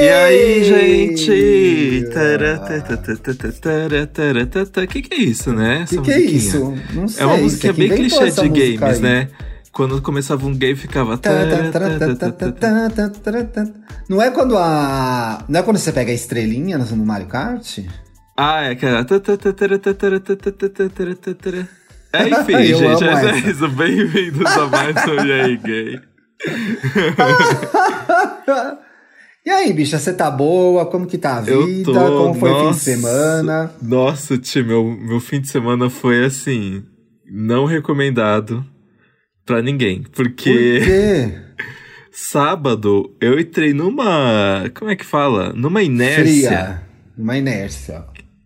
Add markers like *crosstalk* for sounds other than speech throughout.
E aí, gente? O que, que é isso, né? O que, que é isso? Não sei. É uma música bem clichê de games, aí. né? Quando começava um game ficava. Não é quando a. Não é quando você pega a estrelinha no Mario Kart? Ah, é aquela. É, enfim, gente, é isso. Bem-vindos a mais um E aí, gay. E aí, bicha, você tá boa? Como que tá a vida? Tô, Como foi nossa, o fim de semana? Nossa, tio, meu, meu fim de semana foi assim, não recomendado pra ninguém. Porque. Por quê? *laughs* Sábado eu entrei numa. Como é que fala? Numa inércia. Fria. Uma inércia.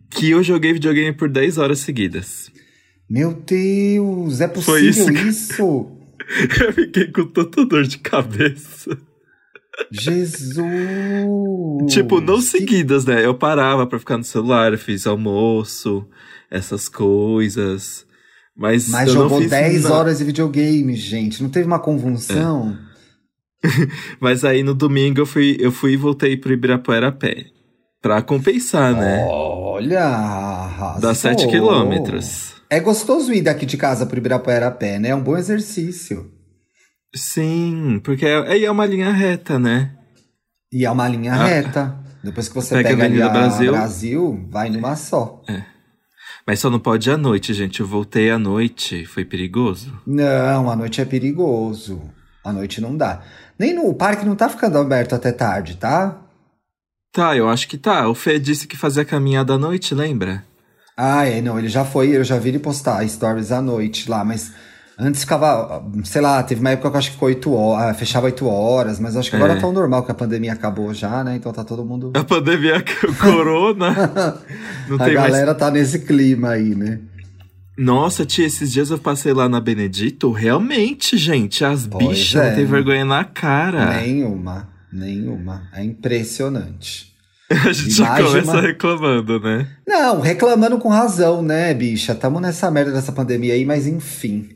Que eu joguei videogame por 10 horas seguidas. Meu Deus, é possível isso? isso? *laughs* Eu fiquei com tanta dor de cabeça. Jesus! tipo, não seguidas, né? Eu parava pra ficar no celular, fiz almoço, essas coisas. Mas, Mas jogou 10 nada. horas de videogame, gente. Não teve uma convulsão? É. *laughs* Mas aí no domingo eu fui, eu fui e voltei pro Ibirapuera a pé. Pra compensar, né? Olha! Arrasou. Dá 7 quilômetros. É gostoso ir daqui de casa pro Ibirapuera a pé, né? É um bom exercício. Sim, porque é, é uma linha reta, né? E é uma linha ah, reta. Depois que você pega, pega a Avenida Brasil, Brasil, vai numa só. É. Mas só não pode ir à noite, gente. Eu voltei à noite. Foi perigoso? Não, à noite é perigoso. À noite não dá. Nem no o parque não tá ficando aberto até tarde, tá? Tá, eu acho que tá. O Fê disse que fazia caminhada à noite, lembra? Ah, é, não, ele já foi, eu já vi ele postar stories à noite lá, mas antes ficava, sei lá, teve uma época que eu acho que ficou 8 horas, ah, fechava 8 horas, mas acho que agora é. tá normal, que a pandemia acabou já, né? Então tá todo mundo. A pandemia, corona. *laughs* A galera mais... tá nesse clima aí, né? Nossa, tia, esses dias eu passei lá na Benedito, realmente, gente, as pois bichas é. não tem vergonha na cara. Nenhuma, nenhuma. É impressionante. *laughs* A gente já começa uma... reclamando, né? Não, reclamando com razão, né, bicha? Tamo nessa merda dessa pandemia aí, mas enfim.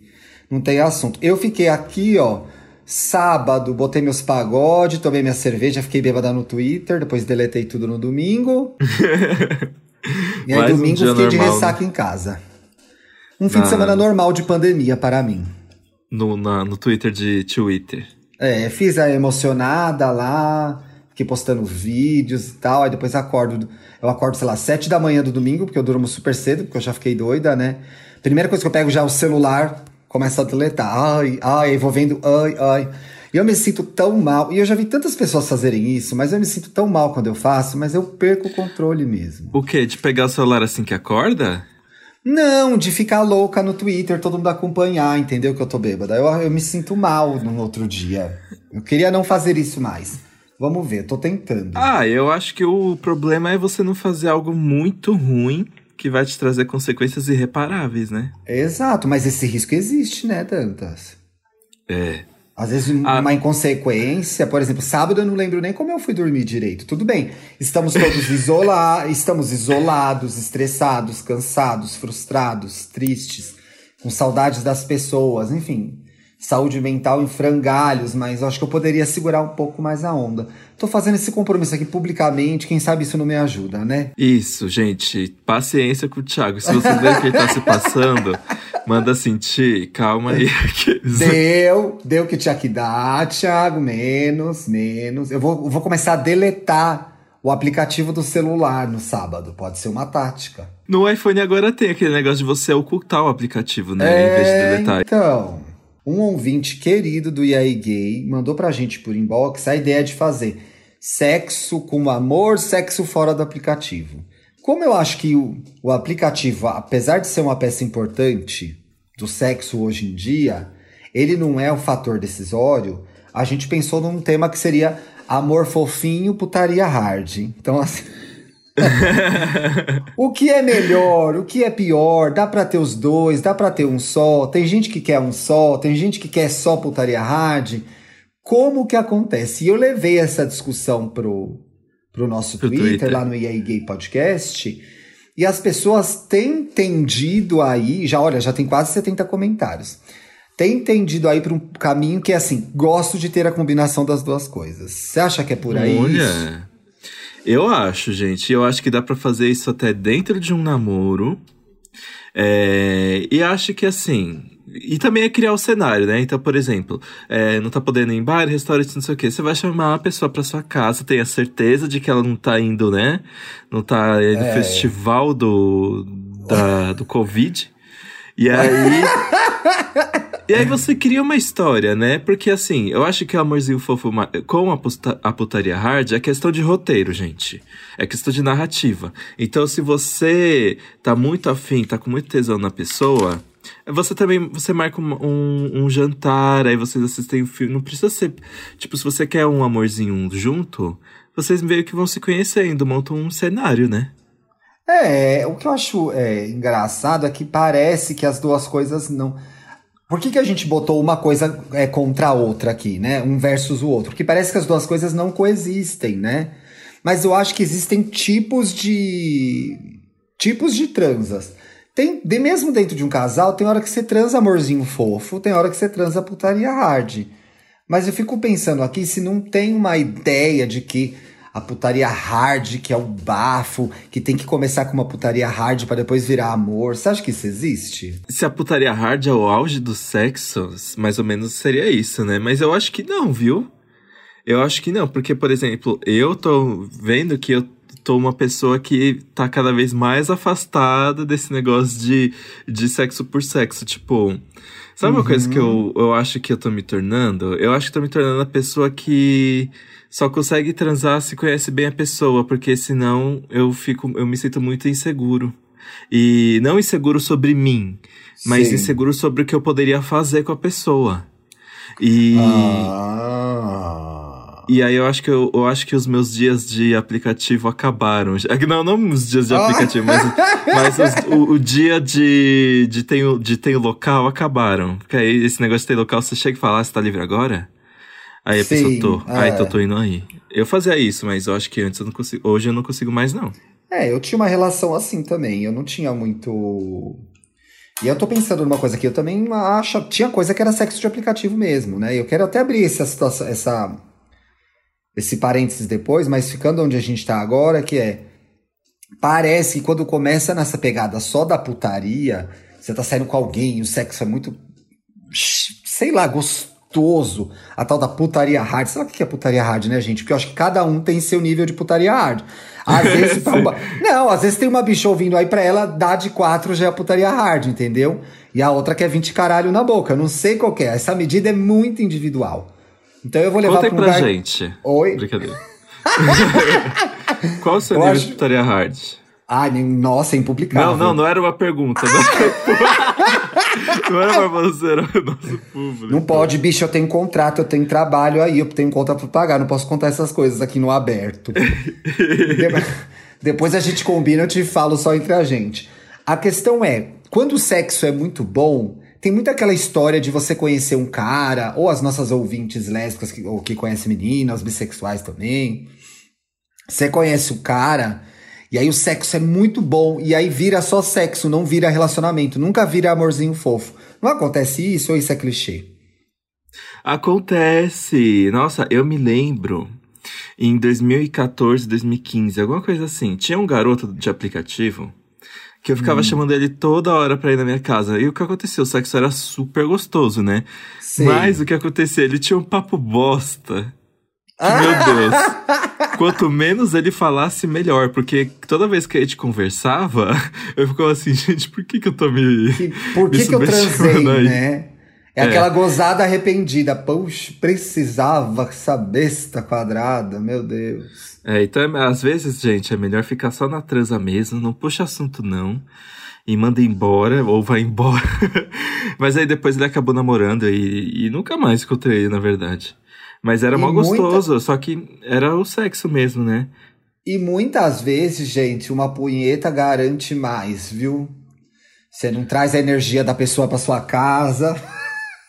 Não tem assunto. Eu fiquei aqui, ó, sábado, botei meus pagodes, tomei minha cerveja, fiquei bêbada no Twitter, depois deletei tudo no domingo. *laughs* e aí, domingo, um fiquei normal, de ressaca né? em casa. Um fim de ah. semana normal de pandemia para mim. No, na, no Twitter de Twitter. É, fiz a emocionada lá fiquei postando vídeos e tal, aí depois acordo, eu acordo, sei lá, sete da manhã do domingo, porque eu durmo super cedo, porque eu já fiquei doida, né? Primeira coisa que eu pego já é o celular, começa a deletar, ai, ai, vou vendo, ai, ai. E eu me sinto tão mal, e eu já vi tantas pessoas fazerem isso, mas eu me sinto tão mal quando eu faço, mas eu perco o controle mesmo. O quê? De pegar o celular assim que acorda? Não, de ficar louca no Twitter, todo mundo acompanhar, entendeu que eu tô bêbada. Eu, eu me sinto mal no outro dia. Eu queria não fazer isso mais. Vamos ver, tô tentando. Ah, eu acho que o problema é você não fazer algo muito ruim que vai te trazer consequências irreparáveis, né? Exato, mas esse risco existe, né, Dantas? É. Às vezes ah. uma inconsequência, por exemplo, sábado eu não lembro nem como eu fui dormir direito. Tudo bem, estamos todos *laughs* isolados, estamos isolados, estressados, cansados, frustrados, tristes, com saudades das pessoas, enfim saúde mental em frangalhos, mas acho que eu poderia segurar um pouco mais a onda. Tô fazendo esse compromisso aqui publicamente, quem sabe isso não me ajuda, né? Isso, gente. Paciência com o Thiago. Se vocês verem que ele tá se passando, manda sentir, calma aí. *laughs* deu, deu que tinha que dar, Thiago, menos, menos. Eu vou, eu vou começar a deletar o aplicativo do celular no sábado. Pode ser uma tática. No iPhone agora tem aquele negócio de você ocultar o aplicativo, né? É, em vez de é, deletar. Então, um ouvinte querido do IAI Gay mandou pra gente por inbox a ideia de fazer sexo com amor, sexo fora do aplicativo. Como eu acho que o, o aplicativo, apesar de ser uma peça importante do sexo hoje em dia, ele não é o fator decisório, a gente pensou num tema que seria amor fofinho, putaria hard. Então, assim. *laughs* o que é melhor, o que é pior? Dá pra ter os dois, dá pra ter um só. Tem gente que quer um só, tem gente que quer só putaria hard. Como que acontece? E eu levei essa discussão pro, pro nosso pro Twitter, Twitter, lá no EA Gay Podcast. E as pessoas têm entendido aí, já olha, já tem quase 70 comentários. Tem entendido aí para um caminho que é assim, gosto de ter a combinação das duas coisas. Você acha que é por aí? Olha. Eu acho, gente. Eu acho que dá pra fazer isso até dentro de um namoro. É, e acho que assim. E também é criar o cenário, né? Então, por exemplo, é, não tá podendo ir em bar, restaurante, não sei o quê. Você vai chamar uma pessoa pra sua casa, tenha certeza de que ela não tá indo, né? Não tá no É. festival do, da, do Covid. E aí. E aí você cria uma história, né? Porque assim, eu acho que o amorzinho fofo com a, a putaria hard é questão de roteiro, gente. É questão de narrativa. Então, se você tá muito afim, tá com muito tesão na pessoa, você também você marca um, um, um jantar, aí vocês assistem o filme. Não precisa ser. Tipo, se você quer um amorzinho junto, vocês meio que vão se conhecendo, montam um cenário, né? É, o que eu acho é, engraçado é que parece que as duas coisas não. Por que, que a gente botou uma coisa é, contra a outra aqui, né? Um versus o outro? Porque parece que as duas coisas não coexistem, né? Mas eu acho que existem tipos de. tipos de transas. Tem, de mesmo dentro de um casal, tem hora que você transa amorzinho fofo, tem hora que você transa putaria hard. Mas eu fico pensando aqui se não tem uma ideia de que a putaria hard, que é o bafo, que tem que começar com uma putaria hard pra depois virar amor. Você acha que isso existe? Se a putaria hard é o auge do sexo, mais ou menos seria isso, né? Mas eu acho que não, viu? Eu acho que não, porque, por exemplo, eu tô vendo que eu tô uma pessoa que tá cada vez mais afastada desse negócio de, de sexo por sexo. Tipo, sabe uma coisa que eu, eu acho que eu tô me tornando? Eu acho que tô me tornando a pessoa que só consegue transar se conhece bem a pessoa, porque senão eu fico, eu me sinto muito inseguro. E não inseguro sobre mim, mas Sim. inseguro sobre o que eu poderia fazer com a pessoa. E, Ah. e aí eu acho que eu, eu acho que os meus dias de aplicativo acabaram. Não, não os dias de Ah. aplicativo, mas, mas os- o, o dia de, de, tem, de tem local acabaram. Porque aí esse negócio de tem local, você chega e fala, ah, você tá livre agora? Aí a Sim, pessoa, tô. É. então tô indo aí. Eu fazia isso, mas eu acho que antes eu não consigo. Hoje eu não consigo mais, não. É, eu tinha uma relação assim também. Eu não tinha muito. E eu tô pensando numa coisa aqui, eu também acho. Tinha coisa que era sexo de aplicativo mesmo, né? Eu quero até abrir essa situação, essa. Esse parênteses depois, mas ficando onde a gente tá agora, que é. Parece que quando começa nessa pegada só da putaria, você tá saindo com alguém, o sexo é muito. sei lá, gostoso. A tal da putaria hard. Lá o que é putaria hard, né, gente? Porque eu acho que cada um tem seu nível de putaria hard. Às *laughs* vezes uma... Não, às vezes tem uma bicha ouvindo aí pra ela, dar de quatro já é putaria hard, entendeu? E a outra quer 20 caralho na boca. Eu não sei qual é. Essa medida é muito individual. Então eu vou levar Conta aí pra um lugar... gente. Oi? Brincadeira. *laughs* Qual o seu Eu nível acho- de putaria hard? Ai, nem- nossa, é impublicável. Não, não, não era uma pergunta. Não, *laughs* não era pra você, era o nosso público. Não pode, bicho, eu tenho contrato, eu tenho trabalho aí, eu tenho conta pra pagar, não posso contar essas coisas aqui no aberto. *laughs* De- Depois a gente combina, eu te falo só entre a gente. A questão é, quando o sexo é muito bom, tem muito aquela história de você conhecer um cara, ou as nossas ouvintes lésbicas que, ou que conhecem meninas, bissexuais também. Você conhece o cara, e aí o sexo é muito bom, e aí vira só sexo, não vira relacionamento, nunca vira amorzinho fofo. Não acontece isso ou isso é clichê? Acontece. Nossa, eu me lembro em 2014, 2015, alguma coisa assim. Tinha um garoto de aplicativo que eu ficava chamando ele toda hora pra ir na minha casa. E o que aconteceu? O sexo era super gostoso, né? Sei. Mas o que acontecia? Ele tinha um papo bosta. Que, Ah! Meu Deus. *laughs* Quanto menos ele falasse, melhor. Porque toda vez que a gente conversava, *laughs* eu ficava assim, gente, por que, que eu tô me. Que- por que, me que eu transei, aí? né? É, É. aquela gozada arrependida. Puxa, precisava essa besta quadrada, meu Deus. É, então, é- às vezes, gente, é melhor ficar só na transa mesmo, não puxa assunto não, e manda embora, ou vai embora. *laughs* Mas aí depois ele acabou namorando e, e nunca mais encontrei ele, na verdade. Mas era E muita- gostoso, só que era o sexo mesmo, né? E muitas vezes, gente, uma punheta garante mais, viu? Você não traz a energia da pessoa pra sua casa.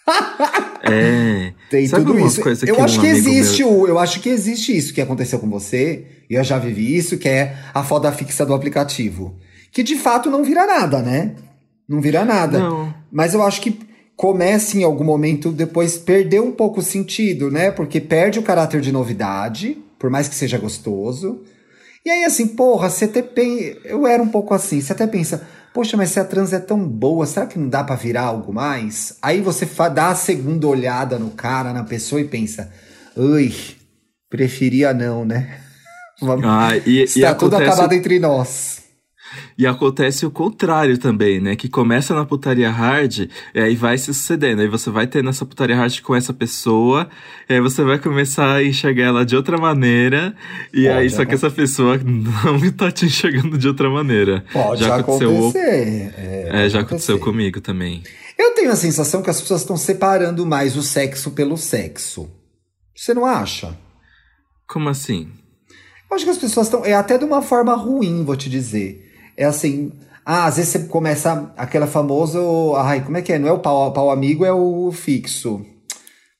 *laughs* É. Tem Sabe tudo isso. Eu que acho que existe o, eu acho que existe isso que aconteceu com você, e eu já vivi isso, que é a foda fixa do aplicativo. Que de fato não vira nada, né? Não vira nada. Não. Mas eu acho que começa em algum momento depois perder um pouco o sentido, né? Porque perde o caráter de novidade, por mais que seja gostoso. E aí, assim, porra, você até pensa. Eu era um pouco assim, você até pensa, poxa, mas se a trans é tão boa, será que não dá para virar algo mais? Aí você dá a segunda olhada no cara, na pessoa e pensa, ui, preferia não, né? *laughs* Ah, e, Está e tudo acontece- acabado entre nós. E acontece o contrário também, né? Que começa na putaria hard, e aí vai se sucedendo. Aí você vai ter nessa putaria hard com essa pessoa, e aí você vai começar a enxergar ela de outra maneira, e Pode aí só que essa pessoa não *laughs* tá te enxergando de outra maneira. Pode já aconteceu. acontecer. É, É, já aconteceu acontecer. comigo também. Eu tenho a sensação que as pessoas estão separando mais o sexo pelo sexo. Você não acha? Como assim? Eu acho que as pessoas estão. É até de uma forma ruim, vou te dizer. É assim. Ah, às vezes você começa aquela famosa. Ai, como é que é? Não é o pau, pau amigo, é o fixo.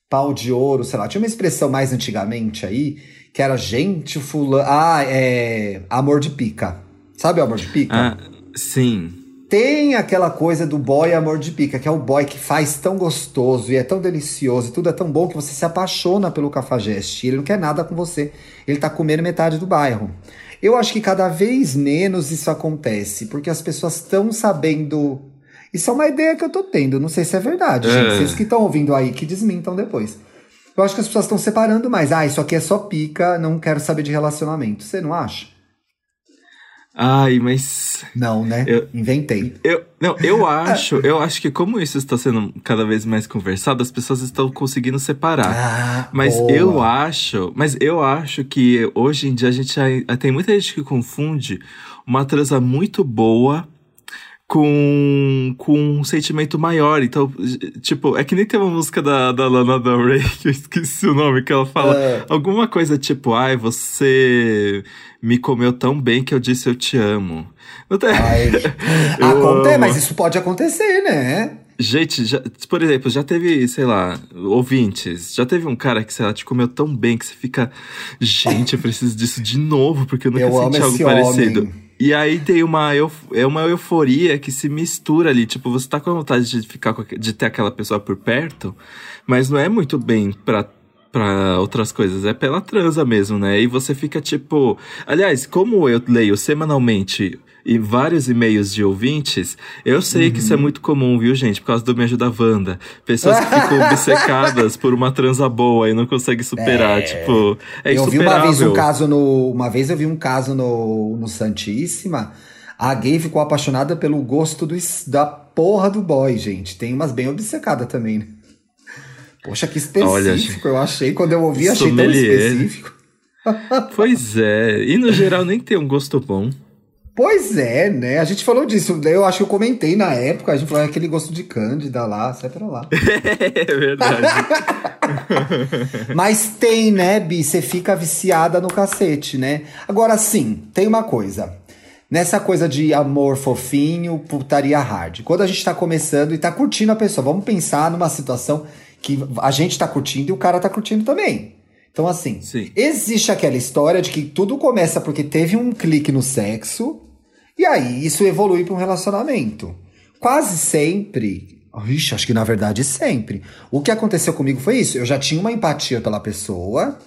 Pau de ouro, sei lá. Tinha uma expressão mais antigamente aí, que era gente fulano. Ah, é. Amor de pica. Sabe o amor de pica? Ah, sim. Tem aquela coisa do boy amor de pica, que é o boy que faz tão gostoso e é tão delicioso e tudo é tão bom que você se apaixona pelo cafajeste. Ele não quer nada com você. Ele tá comendo metade do bairro. Eu acho que cada vez menos isso acontece, porque as pessoas estão sabendo. Isso é uma ideia que eu tô tendo, não sei se é verdade, É. gente. Vocês que estão ouvindo aí, que desmintam depois. Eu acho que as pessoas estão separando mais. Ah, isso aqui é só pica, não quero saber de relacionamento. Você não acha? Ai, mas. Não, né? Eu- Inventei. Eu, não, eu *laughs* acho, eu acho que como isso está sendo cada vez mais conversado, as pessoas estão conseguindo separar. Ah, Mas boa. eu acho, mas eu acho que hoje em dia a gente ai- tem muita gente que confunde uma transa muito boa com, com um sentimento maior. Então, tipo, é que nem tem uma música da, da Lana Del Rey, *laughs* que eu esqueci o nome, que ela fala É. alguma coisa tipo, ai, você me comeu tão bem que eu disse eu te amo. Não tem... Acontece, mas isso pode acontecer, né? Gente, já- por exemplo, já teve, sei lá, ouvintes, já teve um cara que, sei lá, te comeu tão bem que você fica, gente, eu preciso disso de novo, porque eu nunca Eu senti algo parecido. homem. E aí tem uma, é uma euforia que se mistura ali. Tipo, você tá com vontade de ficar de ter aquela pessoa por perto, mas não é muito bem pra, pra outras coisas, é pela transa mesmo, né? E você fica tipo. Aliás, como eu leio semanalmente e vários e-mails de ouvintes, eu sei que isso é Uhum. muito comum, viu, gente? Por causa do Me Ajuda Wanda. Pessoas que ficam *laughs* obcecadas por uma transa boa e não conseguem superar. Tipo, é eu vi uma vez um caso no. Uma vez eu vi um caso no, no Santíssima. A gay ficou apaixonada pelo gosto do, da porra do boy, gente. Tem umas bem obcecadas também, né? Poxa, que específico Olha, eu achei. Quando eu ouvi, achei tão Sommelier. específico. *laughs* Pois é. E no geral nem tem um gosto bom. Pois é, né? A gente falou disso. daí Eu acho que eu comentei na época. A gente falou "Ah, aquele gosto de Cândida lá, sai pra lá. *laughs* é verdade. *laughs* Mas tem, né, Bi? Você fica viciada no cacete, né? Agora sim, tem uma coisa. Nessa coisa de amor fofinho, putaria hard. Quando a gente tá começando e tá curtindo a pessoa, vamos pensar numa situação que a gente tá curtindo e o cara tá curtindo também. Então, assim, Sim. existe aquela história de que tudo começa porque teve um clique no sexo, e aí isso evolui para um relacionamento. Quase sempre. Ixi, acho que na verdade sempre. O que aconteceu comigo foi isso. Eu já tinha uma empatia pela pessoa,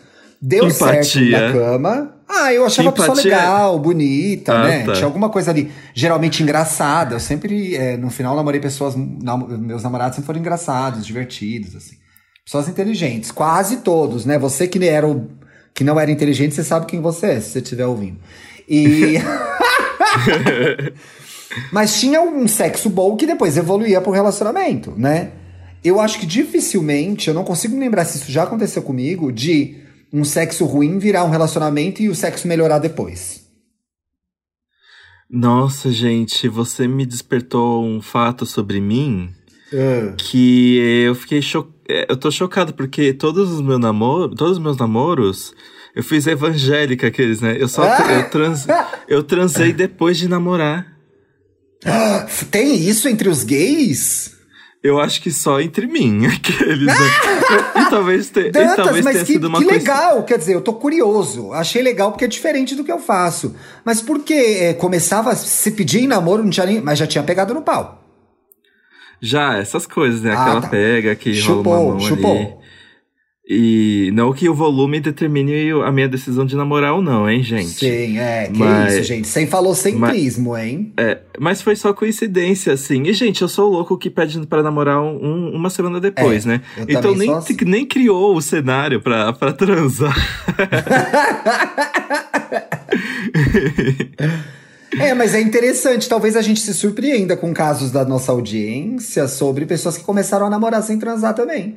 deu certo Empatia. na cama. Ah, eu achava a pessoa Empatia- legal, bonita, Ah, né? tá. Tinha alguma coisa ali, geralmente engraçada. Eu sempre, é, no final, namorei pessoas. nam- meus namorados sempre foram engraçados, divertidos, assim. Pessoas inteligentes, quase todos, né? Você que era o, que não era inteligente, você sabe quem você é, se você estiver ouvindo. E *laughs* Mas tinha um sexo bom que depois evoluía pro relacionamento, né? Eu acho que dificilmente, eu não consigo me lembrar se isso já aconteceu comigo, de um sexo ruim virar um relacionamento e o sexo melhorar depois. Nossa, gente, você me despertou um fato sobre mim Ah. que eu fiquei cho... é, Eu tô chocado porque todos os meus namoros, todos os meus namoros, eu fiz evangélica aqueles, né? Eu só eu, trans... eu transei depois de namorar. Tem isso entre os gays? Eu acho que só entre mim, *laughs* aqueles, né? e talvez, te... e Dantas, talvez mas tenha que, sido uma que coisa. legal, quer dizer, eu tô curioso. Achei legal porque é diferente do que eu faço. Mas por que é, começava, se pedia em namoro, não tinha nem, mas já tinha pegado no pau. Já, essas coisas, né? Ah, Aquela tá. pega que rola Chupou, uma mão chupou. ali. E não que o volume determine a minha decisão de namorar ou não, hein, gente? Sim, é. Que mas, isso, gente. Sem falocentrismo, mas, hein? É, mas foi só coincidência, assim. E, gente, eu sou o louco que pede para namorar um, uma semana depois, é, né? Então nem, assim. nem criou o cenário pra, pra transar. *laughs* É, mas é interessante. Talvez a gente se surpreenda com casos da nossa audiência sobre pessoas que começaram a namorar sem transar também.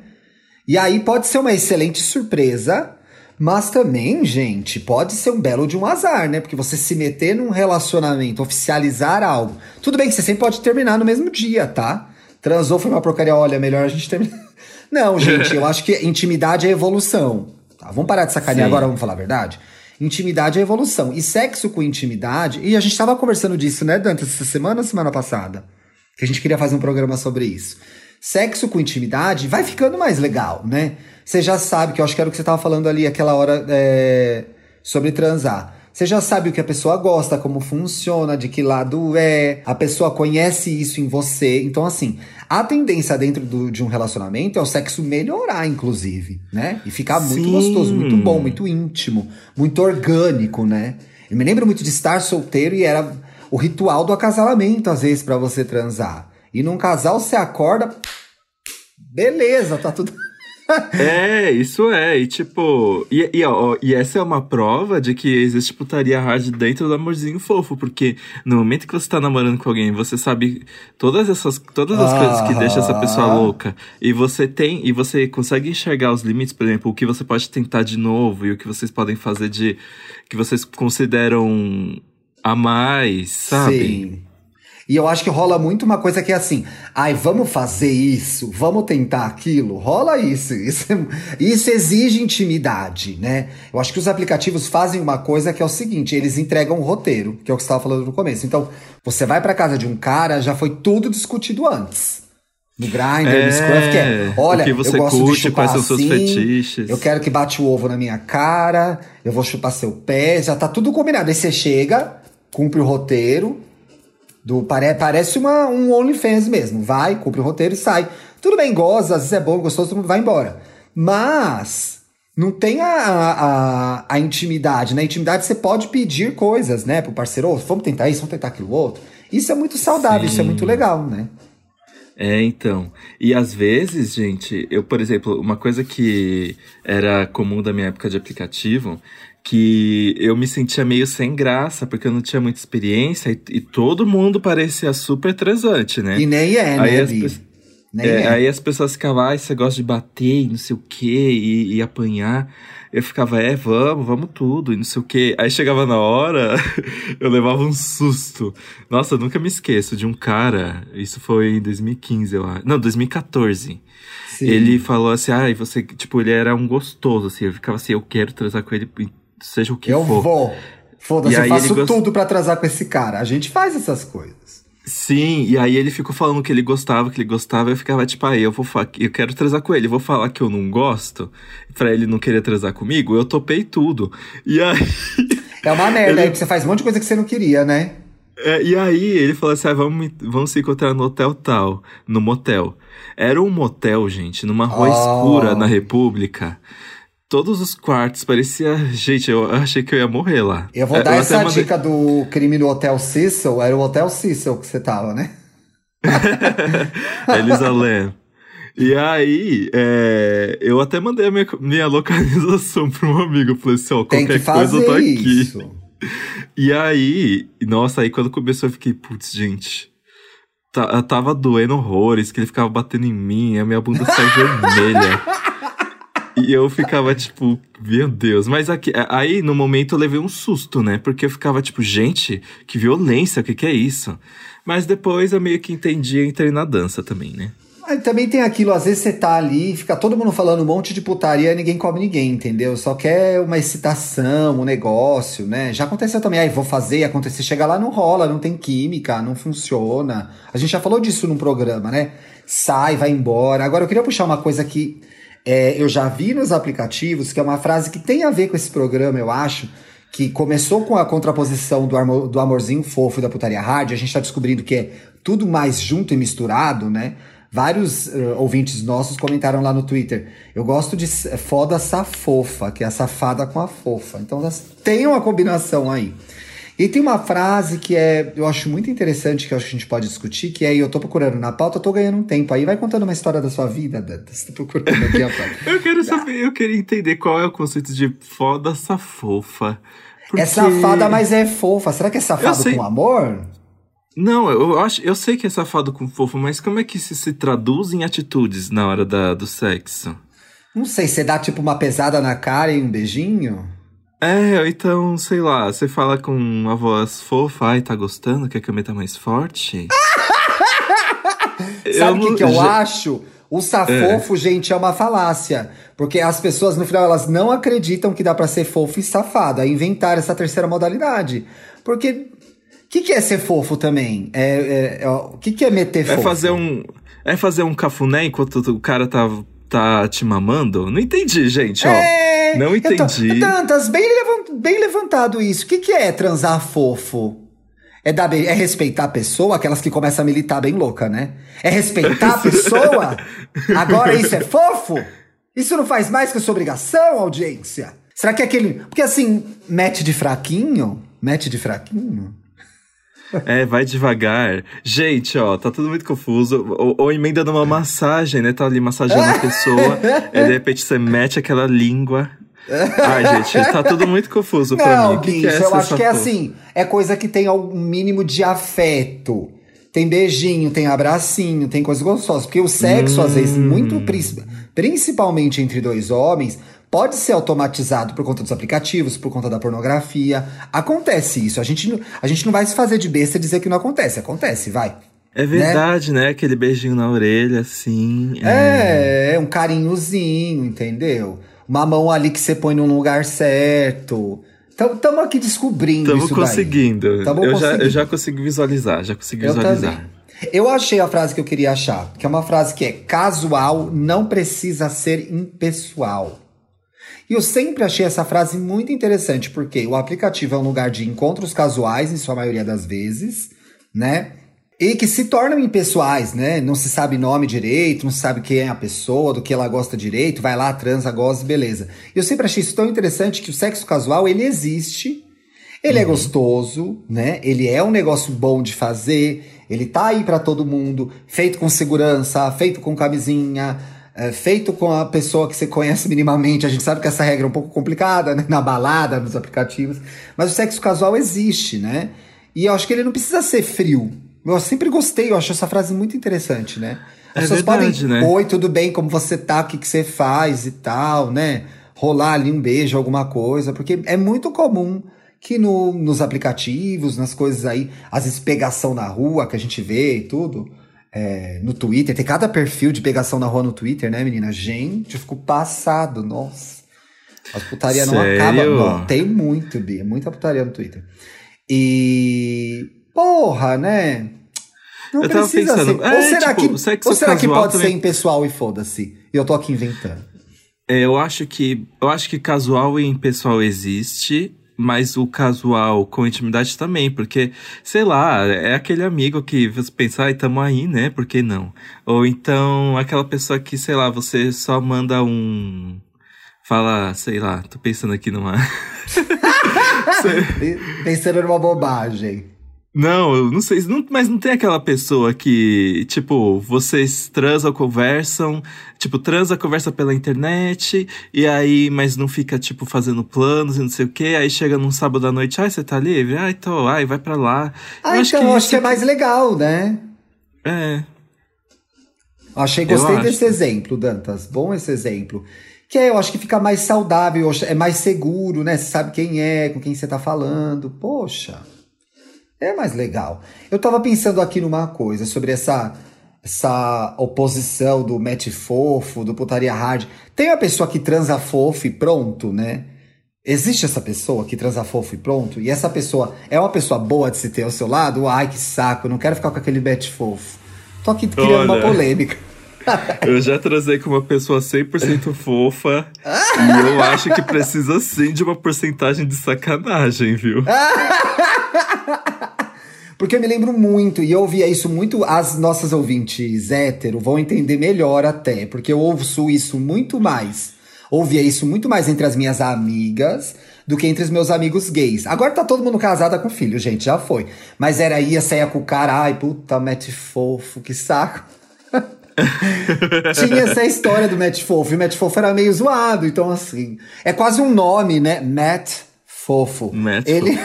E aí pode ser uma excelente surpresa, mas também, gente, pode ser um belo de um azar, né? Porque você se meter num relacionamento, oficializar algo. Tudo bem que você sempre pode terminar no mesmo dia, tá? Transou foi uma porcaria, olha, melhor a gente terminar. *laughs* Não, gente, eu acho que intimidade é evolução. Tá? Vamos parar de sacanear Sim. agora, vamos falar a verdade? Intimidade é evolução. E sexo com intimidade. E a gente tava conversando disso, né, Dante, essa semana ou semana passada? Que a gente queria fazer um programa sobre isso sexo com intimidade vai ficando mais legal, né? Você já sabe, que eu acho que era o que você estava falando ali aquela hora é, sobre transar. Você já sabe o que a pessoa gosta, como funciona, de que lado é, a pessoa conhece isso em você. Então, assim, a tendência dentro do, de um relacionamento é o sexo melhorar, inclusive, né? E ficar muito Sim. gostoso, muito bom, muito íntimo, muito orgânico, né? Eu me lembro muito de estar solteiro e era o ritual do acasalamento, às vezes, para você transar. E num casal você acorda, beleza, tá tudo. *laughs* é, isso é. E tipo, e, e, ó, e essa é uma prova de que existe putaria hard dentro do amorzinho fofo, porque no momento que você tá namorando com alguém, você sabe todas essas todas as ah. coisas que deixam essa pessoa louca, e você tem e você consegue enxergar os limites, por exemplo, o que você pode tentar de novo e o que vocês podem fazer de que vocês consideram a mais, sabe? Sim. E eu acho que rola muito uma coisa que é assim, ai, vamos fazer isso, vamos tentar aquilo. Rola isso. *laughs* Isso, isso exige intimidade, né? Eu acho que os aplicativos fazem uma coisa que é o seguinte: eles entregam um roteiro, que é o que você estava falando no começo. Então, você vai para casa de um cara, já foi tudo discutido antes. No Grindr, é, no Scruff, que é, olha, eu gosto curte, de chupar assim, seus fetiches. eu quero que bate o ovo na minha cara, eu vou chupar seu pé, já tá tudo combinado. Aí você chega, cumpre o roteiro, do, pare, parece uma, um OnlyFans mesmo. Vai, cumpre o roteiro e sai. Tudo bem, goza, às vezes é bom, gostoso, todo mundo vai embora. Mas não tem a, a, a, intimidade. Na intimidade você pode pedir coisas, né, pro parceiro. Oh, vamos tentar isso, vamos tentar aquilo outro. Isso é muito saudável, Sim. isso é muito legal, né? É, então. E às vezes, gente, eu, por exemplo, uma coisa que era comum da minha época de aplicativo que eu me sentia meio sem graça, porque eu não tinha muita experiência e, e todo mundo parecia super transante, né? E nem é, aí né? As, é, é. Aí as pessoas ficavam, ai, você gosta de bater e não sei o quê, e, e apanhar. Eu ficava, é, vamos, vamos tudo, e não sei o quê. Aí chegava na hora, *laughs* eu levava um susto. Nossa, eu nunca me esqueço de um cara, isso foi em 2015, eu acho. Não, 2014. Sim. Ele falou assim, ai, ah, você, tipo, ele era um gostoso, assim. Eu ficava assim, eu quero transar com ele seja o que eu for. Eu vou. Foda-se, eu faço gost... tudo para atrasar com esse cara. A gente faz essas coisas. Sim, e aí ele ficou falando que ele gostava, que ele gostava, eu ficava tipo, aí, ah, eu vou eu quero transar com ele, eu vou falar que eu não gosto, pra ele não querer transar comigo, eu topei tudo. E aí. *laughs* É uma merda, ele... aí você faz um monte de coisa que você não queria, né? É, e aí ele falou assim: ah, vamos, vamos se encontrar no hotel tal, no motel. Era um motel, gente, numa rua oh. escura na República todos os quartos, parecia. Gente, eu achei que eu ia morrer lá. Eu vou é, dar eu essa mandei... dica do crime no Hotel Cecil. Era o Hotel Cecil que você tava, né? *laughs* Elisa Lam. E aí, é, eu até mandei a minha, minha localização *laughs* para um amigo. Falei assim: ó, qualquer coisa eu tô aqui. Isso. E aí, nossa, aí quando começou eu fiquei, putz, gente. Tá, tava doendo horrores, que ele ficava batendo em mim, a minha bunda saiu *laughs* vermelha. E eu ficava tipo, meu Deus. Mas aqui, aí no momento eu levei um susto, né? Porque eu ficava tipo, gente, que violência, o que, que é isso? Mas depois eu meio que entendi e entrei na dança também, né? Aí também tem aquilo, às vezes você tá ali, fica todo mundo falando um monte de putaria e ninguém come ninguém, entendeu? Só quer uma excitação, um negócio, né? Já aconteceu também, aí vou fazer, acontecer, chega lá, não rola, não tem química, não funciona. A gente já falou disso num programa, né? Sai, vai embora. Agora eu queria puxar uma coisa que é, eu já vi nos aplicativos, que é uma frase que tem a ver com esse programa, eu acho, que começou com a contraposição do, do amorzinho fofo e da putaria hard, a gente está descobrindo que é tudo mais junto e misturado, né? Vários uh, ouvintes nossos comentaram lá no Twitter. Eu gosto de foda safofa, que é a safada com a fofa. Então tem uma combinação aí. E tem uma frase que é, eu acho muito interessante, que eu acho que a gente pode discutir, que é, eu tô procurando na pauta, eu tô ganhando um tempo. Aí vai contando uma história da sua vida, Dantas. Tô procurando aqui a pauta. *laughs* eu quero saber, eu queria entender qual é o conceito de foda safofa. Porque... É safada, mas é fofa. Será que é safado com amor? Não, eu acho, eu sei que é safado com fofo, mas como é que isso se traduz em atitudes na hora da, do sexo? Não sei, você dá tipo uma pesada na cara e um beijinho? É, então, sei lá, você fala com uma voz fofa, ai, tá gostando? Quer que eu meta mais forte? *laughs* Sabe o que, que eu já... acho? O safofo, é. gente, é uma falácia. Porque as pessoas, no final, elas não acreditam que dá para ser fofo e safado. Aí inventaram essa terceira modalidade. Porque o que, que é ser fofo também? É, é, é o que, que é meter é fofo? É fazer um, é fazer um cafuné enquanto o cara tá, tá te mamando? Não entendi, gente, ó. É, não entendi. Tantas, bem, bem levantado isso. O que, que é transar fofo? É, dar, é respeitar a pessoa, aquelas que começam a militar bem louca, né? É respeitar a *laughs* pessoa? Agora isso é fofo? Isso não faz mais que a sua obrigação, audiência? Será que é aquele. Porque assim, mete de fraquinho? Mete de fraquinho? É, vai devagar. Gente, ó, tá tudo muito confuso. Ou, ou emenda numa massagem, né? Tá ali massageando a pessoa, e de repente você mete aquela língua. Ai, gente, tá tudo muito confuso Não, pra mim. Bicho, que é eu acho que é assim: é coisa que tem algum mínimo de afeto. Tem beijinho, tem abracinho, tem coisas gostosas. Porque o sexo, hum. às vezes, muito hum. principalmente entre dois homens, pode ser automatizado por conta dos aplicativos, por conta da pornografia. Acontece isso. A gente, a gente não vai se fazer de besta e dizer que não acontece. Acontece, vai. É verdade, né? né? Aquele beijinho na orelha, assim. É... é, um carinhozinho, entendeu? Uma mão ali que você põe num lugar certo. Estamos aqui descobrindo Tamo isso conseguindo. Tamo eu conseguindo. Já, eu já consegui visualizar, já consegui eu visualizar. Também. Eu achei a frase que eu queria achar, que é uma frase que é casual não precisa ser impessoal. E eu sempre achei essa frase muito interessante, porque o aplicativo é um lugar de encontros casuais, em sua maioria das vezes, né? E que se tornam impessoais, né? Não se sabe nome direito, não se sabe quem é a pessoa, do que ela gosta direito, vai lá, transa, goza, beleza. Eu sempre achei isso tão interessante que o sexo casual, ele existe, ele é uhum. é gostoso, né? Ele é um negócio bom de fazer, ele tá aí para todo mundo, feito com segurança, feito com camisinha, é, feito com a pessoa que você conhece minimamente. A gente sabe que essa regra é um pouco complicada, né? Na balada, nos aplicativos. Mas o sexo casual existe, né? E eu acho que ele não precisa ser frio. Eu sempre gostei, eu acho essa frase muito interessante, né? As é pessoas verdade, podem. Né? Oi, tudo bem? Como você tá? O que, que você faz e tal, né? Rolar ali um beijo, alguma coisa. Porque é muito comum que no, nos aplicativos, nas coisas aí, às vezes pegação na rua que a gente vê e tudo é, no Twitter. Tem cada perfil de pegação na rua no Twitter, né, menina? Gente, eu fico passado, nossa. As putaria não acaba. Não, tem muito, Bia. Muita putaria no Twitter. E. Porra, né? Não eu precisa tava pensando, ser. É, ou será, tipo, que, ou será que pode também... ser impessoal e foda-se? E eu tô aqui inventando. É, eu acho que. Eu acho que casual e impessoal existe mas o casual com intimidade também, porque, sei lá, é aquele amigo que você pensa, ai, tamo aí, né? Por que não? Ou então aquela pessoa que, sei lá, você só manda um. Fala, sei lá, tô pensando aqui numa. *laughs* pensando numa bobagem. Não, eu não sei, não, mas não tem aquela pessoa que, tipo, vocês transam, conversam, tipo, transa, conversa pela internet, e aí, mas não fica, tipo, fazendo planos e não sei o quê, aí chega num sábado à noite, ai, você tá livre? Ai, tô, ai, vai pra lá. Ah, eu então, acho que, acho que é mais legal, né? É. Achei, gostei eu desse acho. exemplo, Dantas, bom esse exemplo. Que é, eu acho que fica mais saudável, é mais seguro, né? Você sabe quem é, com quem você tá falando, poxa... É mais legal. Eu tava pensando aqui numa coisa sobre essa essa oposição do match fofo, do putaria hard. Tem a pessoa que transa fofo e pronto, né? Existe essa pessoa que transa fofo e pronto? E essa pessoa é uma pessoa boa de se ter ao seu lado? Ai, que saco, não quero ficar com aquele match fofo. Tô aqui criando Olha, uma polêmica. *laughs* Eu já trazei com uma pessoa 100% fofa e eu acho que precisa sim de uma porcentagem de sacanagem, viu? *laughs* Porque eu me lembro muito, e eu ouvia isso muito, as nossas ouvintes hétero vão entender melhor até, porque eu ouço isso muito mais. Ouvia isso muito mais entre as minhas amigas do que entre os meus amigos gays. Agora tá todo mundo casado com filho, gente, já foi. Mas era ia, saia com o cara, ai, puta, mete fofo, que saco. *laughs* Tinha essa história do Matt Fofo, e o Matt Fofo era meio zoado, então assim. É quase um nome, né? Matt Fofo. Matt Ele.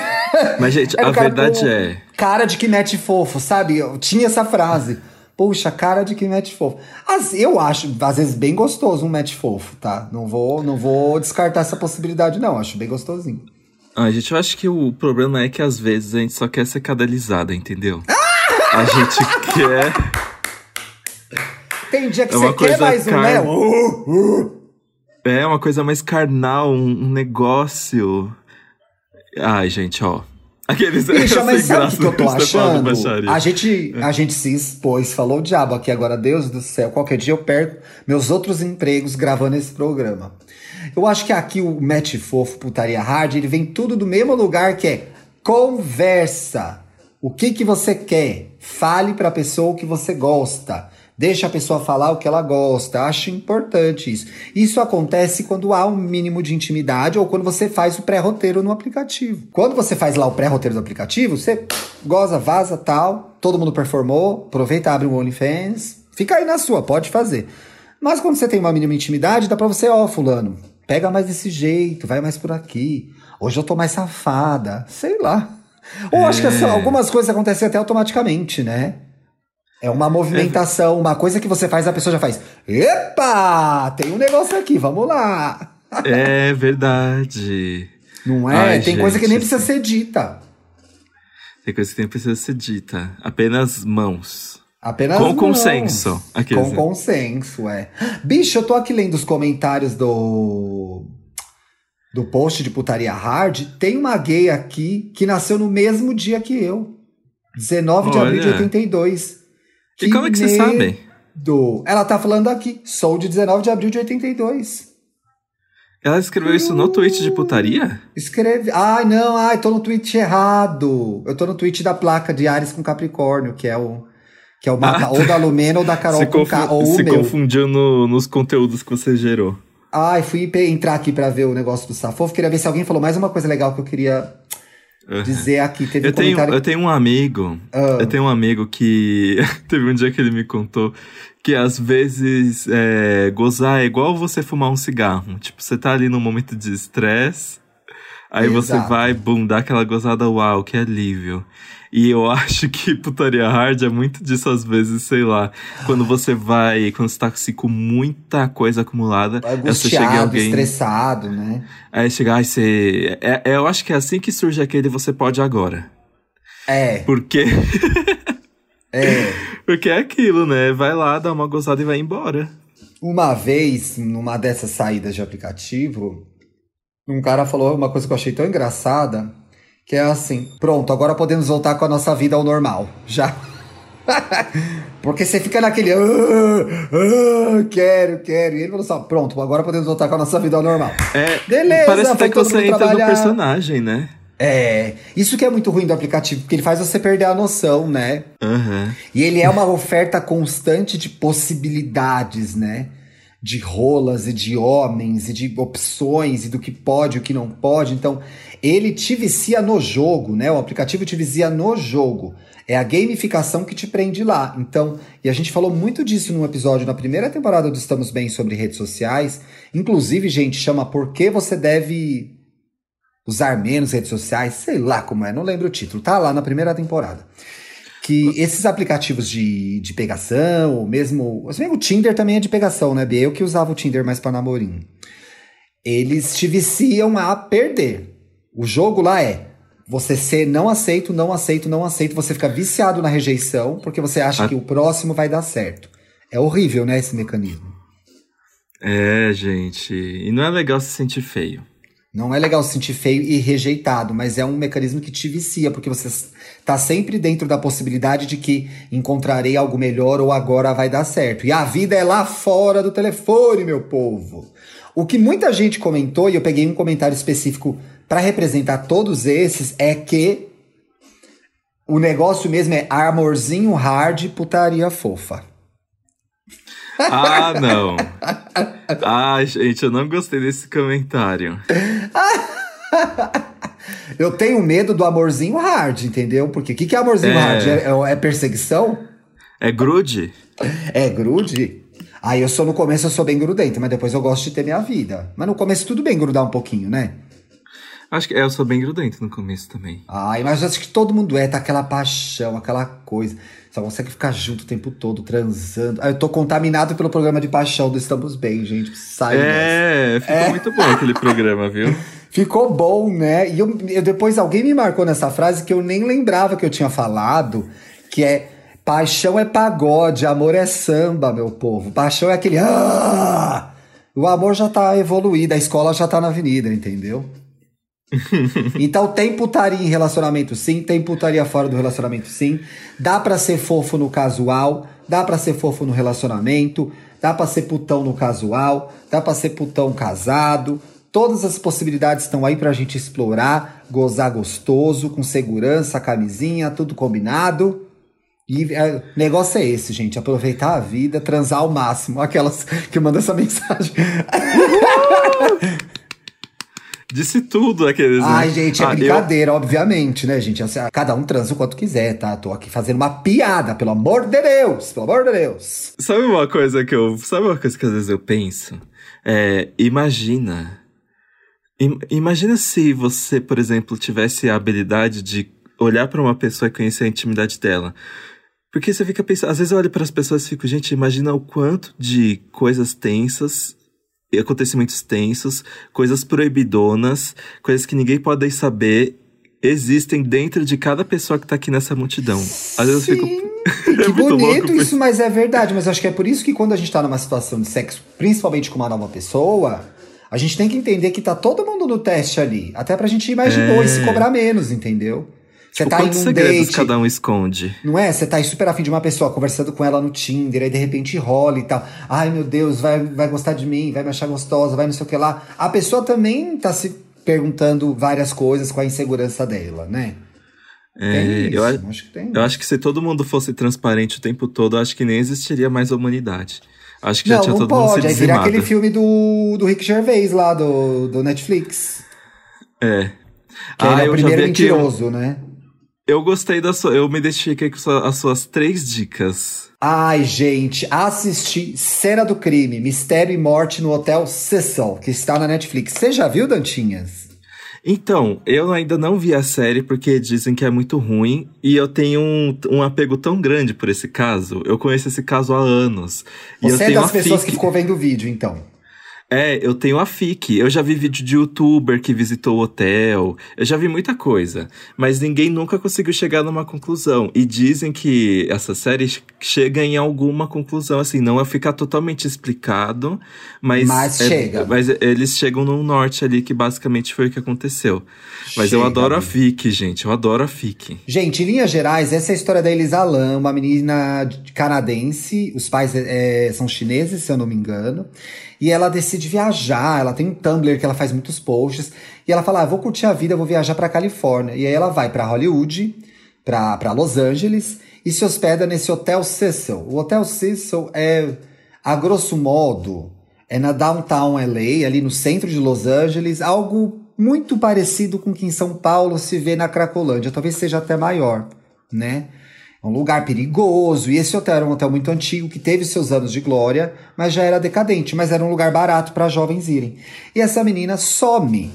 Mas, *laughs* gente, a um verdade é. Cara de que mete fofo, sabe? Eu tinha essa frase. Puxa, cara de que mete fofo. As, eu acho, às vezes, bem gostoso um mete fofo, tá? Não vou, não vou descartar essa possibilidade, não. Acho bem gostosinho. Ah, gente, eu acho que o problema é que às vezes a gente só quer ser cadalizada, entendeu? a gente quer. Tem dia que É uma você quer coisa mais um, car- né? Uh, uh. É uma coisa mais carnal, um, um negócio. Ai, gente, ó. Aqueles. Bicha, *laughs* mas sabe o que, eu tô achando? A gente, a gente se expôs, falou o diabo aqui agora, Deus do céu, qualquer dia eu perco meus outros empregos gravando esse programa. Eu acho que aqui o Match Fofo, Putaria Hard, ele vem tudo do mesmo lugar que é conversa. O que que você quer? Fale pra pessoa o que você gosta. Deixa a pessoa falar o que ela gosta. Acho importante isso. Isso acontece quando há um mínimo de intimidade ou quando você faz o pré-roteiro no aplicativo. Quando você faz lá o pré-roteiro do aplicativo, você goza, vaza, tal. Todo mundo performou. Aproveita, abre um OnlyFans. Fica aí na sua, pode fazer. Mas quando você tem uma mínima intimidade, dá pra você, ó, fulano, pega mais desse jeito, vai mais por aqui. Hoje eu tô mais safada. Sei lá. Ou acho que assim, algumas coisas acontecem até automaticamente, né? É uma movimentação, uma coisa que você faz, a pessoa já faz. Epa! Tem um negócio aqui, vamos lá. É verdade. Não é? Ai, tem coisa que nem gente, precisa ser dita. Tem coisa que nem precisa ser dita. Apenas mãos. Apenas Com mãos. consenso. Aqueles, Com né? consenso, é. Bicho, eu tô aqui lendo os comentários do. Do post de putaria hard. Tem uma gay aqui que nasceu no mesmo dia que eu. 19 de abril de Olha. 82. E como é que vocês sabem? medo. Ela tá falando aqui. Sou de 19 de abril de 82. Ela escreveu isso no tweet de putaria? Escreve. Ai, não, ai, tô no tweet errado. Eu tô no tweet da placa de Ares com Capricórnio, que é o. Que é o mapa Ah, ou da Lumena ou da *laughs* Carol se com K, ou se meu. confundiu no- nos conteúdos que você gerou. Ai, fui entrar aqui pra ver o negócio do Safofo. Queria ver se alguém falou mais uma coisa legal que eu queria dizer aqui. Teve Eu um tenho, comentário. eu tenho um amigo. Ah. Eu tenho um amigo que. *laughs* Teve um dia que ele me contou que às vezes é, gozar é igual você fumar um cigarro. Tipo, você tá ali num momento de estresse. Aí você Exato. vai, bum, dá aquela gozada, uau, que alívio. E eu acho que putaria hard é muito disso às vezes, sei lá. Quando você vai, quando você tá assim, com muita coisa acumulada, aí você chega Angustiado, alguém. estressado, né? Aí chega, ai, você. É, é, eu acho que é assim que surge aquele você pode agora. É, Porque. *laughs* é. Porque é aquilo, né? Vai lá, dá uma gozada e vai embora. Uma vez, numa dessas saídas de aplicativo, um cara falou uma coisa que eu achei tão engraçada, que é assim, pronto, agora podemos voltar com a nossa vida ao normal. Já. *laughs* Porque você fica naquele. "Ah, ah, quero, quero. E ele falou assim: pronto, agora podemos voltar com a nossa vida ao normal. É, Beleza, parece até que você entra trabalhar. no personagem, né? É. Isso que é muito ruim do aplicativo, porque ele faz você perder a noção, né? Aham. E ele é uma oferta constante de possibilidades, né? De rolas e de homens e de opções e do que pode e o que não pode. Então, ele te vicia no jogo, né? O aplicativo te vicia no jogo. É a gamificação que te prende lá. Então, e a gente falou muito disso num episódio na primeira temporada do Estamos Bem sobre redes sociais. Inclusive, gente, chama Por que você deve usar menos redes sociais? Sei lá como é, não lembro o título. Tá lá na primeira temporada que esses aplicativos de, de pegação, ou mesmo. Que o Tinder também é de pegação, né, Bia? Eu que usava o Tinder mais pra namorinho. Eles te viciam a perder. O jogo lá é você ser não aceito, não aceito, não aceito. Você fica viciado na rejeição porque você acha Ah. que o próximo vai dar certo. É horrível, né, esse mecanismo. É, gente. E não é legal se sentir feio. Não é legal se sentir feio e rejeitado, mas é um mecanismo que te vicia, porque você tá sempre dentro da possibilidade de que encontrarei algo melhor ou agora vai dar certo. E a vida é lá fora do telefone, meu povo. O que muita gente comentou, e eu peguei um comentário específico para representar todos esses, é que O negócio mesmo é amorzinho hard, putaria fofa. Ah, não. Ah, gente, eu não gostei desse comentário. eu tenho medo do amorzinho hard, entendeu? Porque o que, que é amorzinho é... hard? É, é, perseguição? É grude? É grude? Aí eu sou no começo eu sou bem grudento, mas depois eu gosto de ter minha vida. Mas no começo tudo bem grudar um pouquinho, né? Acho que é, eu sou bem grudento no começo também. Ai, mas acho que todo mundo é, tá aquela paixão, aquela coisa. Só consegue ficar junto o tempo todo, transando. Ah, eu tô contaminado pelo programa de paixão do Estamos Bem, gente. Sai É, ficou é. muito bom aquele programa, viu? *laughs* Ficou bom, né? E eu, eu, depois alguém me marcou nessa frase que eu nem lembrava que eu tinha falado, que é paixão é pagode, amor é samba, meu povo. Paixão é aquele. Ah! O amor já tá evoluído, a escola já tá na avenida, entendeu? *laughs* então tem putaria em relacionamento sim, tem putaria fora do relacionamento sim. Dá para ser fofo no casual, dá para ser fofo no relacionamento, dá para ser putão no casual, dá para ser putão casado. Todas as possibilidades estão aí pra gente explorar, gozar gostoso, com segurança, camisinha, tudo combinado. E é, o negócio é esse, gente. Aproveitar a vida, transar ao máximo. Aquelas que mandam essa *laughs* mensagem. Disse tudo aqueles. Né? Ai, gente, é ah, brincadeira, eu... obviamente, né, gente? Assim, cada um transa o quanto quiser, tá? Tô aqui fazendo uma piada, pelo amor de Deus! Pelo amor de Deus! Sabe uma coisa que eu. Sabe uma coisa que às vezes eu penso? É, imagina. imagina se você, por exemplo, tivesse a habilidade de olhar para uma pessoa e conhecer a intimidade dela. Porque você fica pensando, às vezes eu olho para as pessoas e fico, gente, imagina o quanto de coisas tensas acontecimentos tensos, coisas proibidonas, coisas que ninguém pode saber, existem dentro de cada pessoa que tá aqui nessa multidão. Às vezes Sim. eu fico. *laughs* É que bonito isso, mas é verdade. Mas acho que é por isso que quando a gente tá numa situação de sexo, principalmente com uma nova pessoa, a gente tem que entender que tá todo mundo no teste ali. Até pra gente imaginar é... e se cobrar menos, entendeu? Você tipo, tá quantos em um segredos date, cada um esconde? Não é? Você tá aí super afim de uma pessoa, conversando com ela no Tinder, aí de repente rola e tal. Ai, meu Deus, vai, vai gostar de mim, vai me achar gostosa, vai não sei o que lá. A pessoa também tá se perguntando várias coisas com a insegurança dela, né? É, isso, eu, acho que tem. Eu acho que se todo mundo fosse transparente o tempo todo, acho que nem existiria mais humanidade. Acho que não, já tinha todo pode. mundo se Aí virar aquele filme do, do Rick Gervais lá, do, do Netflix. É. Que ah, ele é o primeiro mentiroso, né? Eu gostei da sua. Eu me identifiquei com as suas três dicas. Ai, gente, assisti Cena do Crime, Mistério e Morte no Hotel Cecil, que está na Netflix. Você já viu, Dantinhas? Então, eu ainda não vi a série porque dizem que é muito ruim e eu tenho um, um apego tão grande por esse caso. Eu conheço esse caso há anos. Você é das pessoas fic... que ficou vendo o vídeo, então? É, eu tenho a FIC. Eu já vi vídeo de youtuber que visitou o hotel. Eu já vi muita coisa. Mas ninguém nunca conseguiu chegar numa conclusão. E dizem que essa série chega em alguma conclusão, assim, não é ficar totalmente explicado, mas. Mas é, chega. Mas eles chegam no norte ali, que basicamente foi o que aconteceu. Mas chega, eu adoro a FIC, gente. Eu adoro a FIC. Gente, em linhas gerais, essa é a história da Elisa Lam, uma menina canadense. Os pais é, são chineses, se eu não me engano. E ela decide viajar, ela tem um Tumblr que ela faz muitos posts. E ela fala: ah, vou curtir a vida, vou viajar pra Califórnia. E aí ela vai para Hollywood, para Los Angeles, e se hospeda nesse Hotel Cecil. O Hotel Cecil é, a grosso modo, é na Downtown LA, ali no centro de Los Angeles, algo muito parecido com o que em São Paulo se vê na Cracolândia, talvez seja até maior, né? Um lugar perigoso. E esse hotel era um hotel muito antigo, que teve seus anos de glória, mas já era decadente. Mas era um lugar barato para jovens irem. E essa menina some.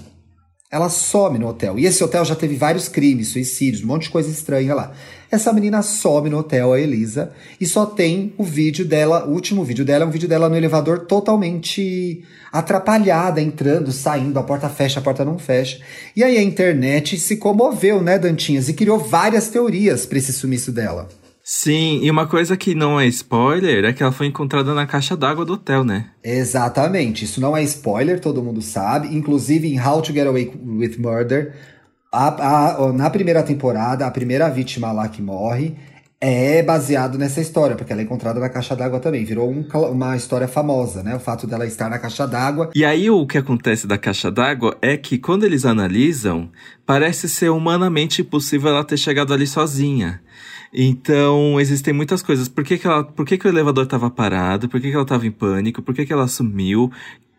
Ela some no hotel. E esse hotel já teve vários crimes, suicídios, um monte de coisa estranha lá. Essa menina some no hotel, a Elisa, e só tem o vídeo dela, o último vídeo dela é um vídeo dela no elevador totalmente atrapalhada, entrando, saindo, a porta fecha, a porta não fecha. E aí a internet se comoveu, né, Dantinhas, e criou várias teorias para esse sumiço dela. Sim, e uma coisa que não é spoiler é que ela foi encontrada na caixa d'água do hotel, né? Exatamente, isso não é spoiler, todo mundo sabe. Inclusive em How to Get Away with Murder, a, a, na primeira temporada, a primeira vítima lá que morre é baseado nessa história, porque ela é encontrada na caixa d'água também. Virou um, uma história famosa, né? O fato dela estar na caixa d'água. E aí o que acontece da caixa d'água é que quando eles analisam, parece ser humanamente impossível ela ter chegado ali sozinha. Então, existem muitas coisas. Por que, que, ela, por que, que o elevador estava parado? Por que, que ela estava em pânico? Por que, que ela sumiu?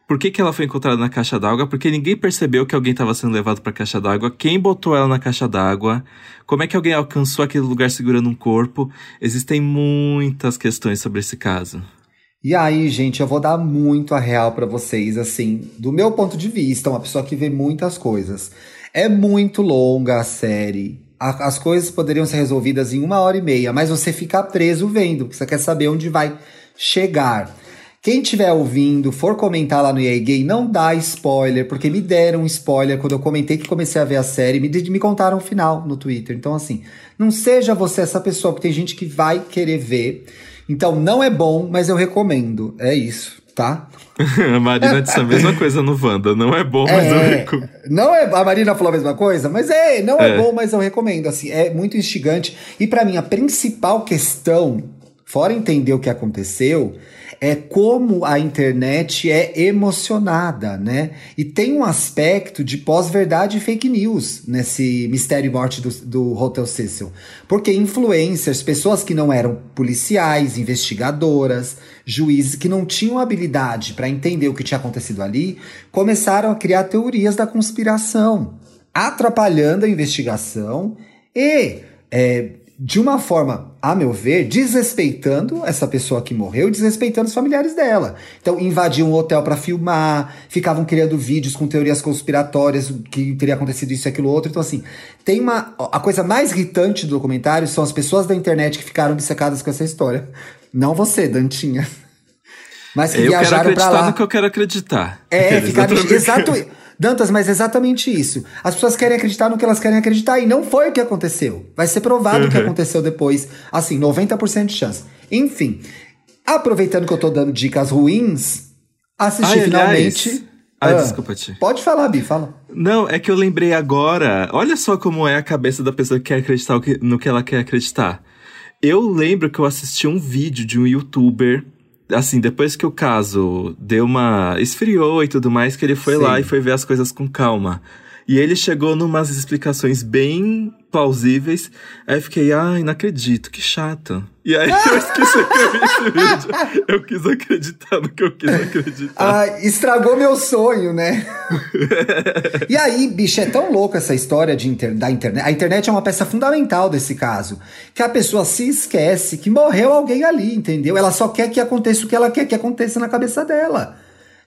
Por que, que ela foi encontrada na caixa d'água? Porque ninguém percebeu que alguém estava sendo levado para a caixa d'água. Quem botou ela na caixa d'água? Como é que alguém alcançou aquele lugar segurando um corpo? Existem muitas questões sobre esse caso. E aí, gente, eu vou dar muito a real para vocês, assim, do meu ponto de vista, uma pessoa que vê muitas coisas. É muito longa a série. as coisas poderiam ser resolvidas em uma hora e meia, mas você fica preso vendo, porque você quer saber onde vai chegar. Quem estiver ouvindo, for comentar lá no EA Gay, não dá spoiler, porque me deram spoiler quando eu comentei que comecei a ver a série, me, me contaram o final no Twitter. Então, assim, não seja você essa pessoa, porque tem gente que vai querer ver. Então, não é bom, mas eu recomendo. É isso, tá? *laughs* a Marina disse a mesma coisa no Wanda. Não é bom, mas é, eu recomendo. Não é, a Marina falou a mesma coisa, mas é, não é, é bom, mas eu recomendo. Assim, é muito instigante. E para mim, a principal questão, fora entender o que aconteceu, é como a internet é emocionada, né? E tem um aspecto de pós-verdade e fake news nesse mistério e morte do, do Hotel Cecil. Porque influencers, pessoas que não eram policiais, investigadoras, juízes que não tinham habilidade para entender o que tinha acontecido ali, começaram a criar teorias da conspiração, atrapalhando a investigação e é, de uma forma, a meu ver, desrespeitando essa pessoa que morreu, desrespeitando os familiares dela. Então, invadiam um hotel para filmar, ficavam criando vídeos com teorias conspiratórias que teria acontecido isso e aquilo outro. Então, assim, tem uma. A coisa mais irritante do documentário são as pessoas da internet que ficaram obcecadas com essa história. Não você, Dantinha. Mas que eu viajaram para lá. no que eu quero acreditar. É, ficaram. Exato. Dantas, mas é exatamente isso. As pessoas querem acreditar no que elas querem acreditar e não foi o que aconteceu. Vai ser provado o que uhum. aconteceu depois. Assim, 90% de chance. Enfim, aproveitando que eu tô dando dicas ruins, assisti Ai, finalmente. Aliás. Ai, ah, desculpa, Ti. Pode falar, Bi, fala. Não, é que eu lembrei agora. Olha só como é a cabeça da pessoa que quer acreditar no que ela quer acreditar. Eu lembro que eu assisti um vídeo de um youtuber assim, depois que o caso deu uma. esfriou e tudo mais, que ele foi Sim. lá e foi ver as coisas com calma. E ele chegou numas explicações bem plausíveis. Aí eu fiquei, ai, não acredito, que chato. E aí eu esqueci que eu vi esse vídeo. Eu quis acreditar no que eu quis acreditar. Ah, estragou meu sonho, né? *laughs* e aí, bicho, é tão louco essa história de inter da internet. A internet é uma peça fundamental desse caso. Que a pessoa se esquece que morreu alguém ali, entendeu? Ela só quer que aconteça o que ela quer que aconteça na cabeça dela.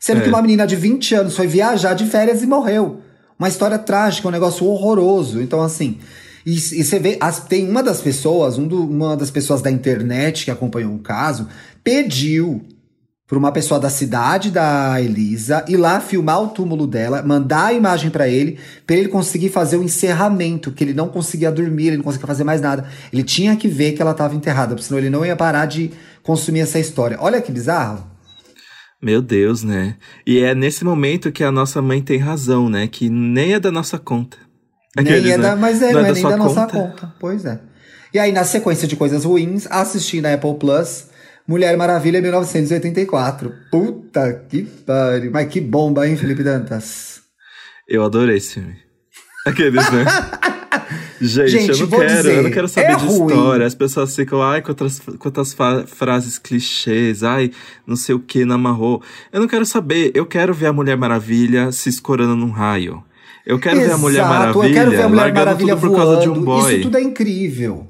Sendo é. que uma menina de 20 anos foi viajar de férias e morreu. Uma história trágica, um negócio horroroso. Então, assim. E, e você vê, as, tem uma das pessoas, um do, uma das pessoas da internet que acompanhou o caso, pediu para uma pessoa da cidade da Elisa ir lá filmar o túmulo dela, mandar a imagem para ele, para ele conseguir fazer o encerramento, que ele não conseguia dormir, ele não conseguia fazer mais nada. Ele tinha que ver que ela estava enterrada, senão ele não ia parar de consumir essa história. Olha que bizarro. Meu Deus, né? E é nesse momento que a nossa mãe tem razão, né? Que nem é da nossa conta. Aqueles, nem é da, né? mas é, não, não é, é nem da conta. nossa conta. Pois é. E aí, na sequência de coisas ruins, assisti na Apple Plus Mulher Maravilha 1984. Puta que pariu. Mas que bomba, hein, Felipe Dantas? Eu adorei esse filme. Aqueles, né? Gente, *laughs* Gente, eu não quero, dizer, eu não quero saber é de ruim. história. As pessoas ficam, ai, quantas, quantas frases clichês, ai, não sei o que, namarrou. Eu não quero saber, eu quero ver a Mulher Maravilha se escorando num raio. Eu quero Exato, ver a Mulher Maravilha eu quero ver a Mulher Maravilha tudo voando. por causa de um boy. Isso tudo é incrível.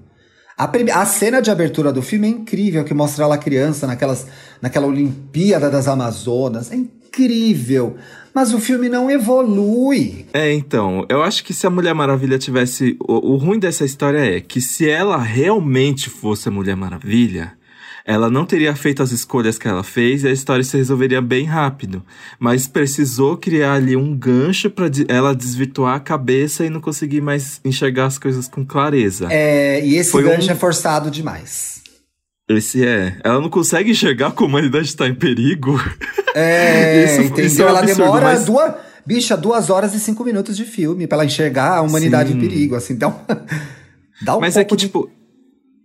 A, a, cena de abertura do filme é incrível, que mostra ela criança naquelas, naquela Olimpíada das Amazonas. É incrível mas o filme não evolui. É, então, eu acho que se a Mulher Maravilha tivesse. O, o ruim dessa história é que se ela realmente fosse a Mulher Maravilha, ela não teria feito as escolhas que ela fez e a história se resolveria bem rápido. Mas precisou criar ali um gancho para ela desvirtuar a cabeça e não conseguir mais enxergar as coisas com clareza. É, e esse Foi gancho um... é forçado demais. Esse é. Ela não consegue enxergar que a humanidade está em perigo. É, *laughs* isso, entendeu? Isso é um ela absurdo, demora mas... duas. Bicha, duas horas e cinco minutos de filme para ela enxergar a humanidade Sim. em perigo, assim. Então. *laughs* dá um mas é que, de... tipo.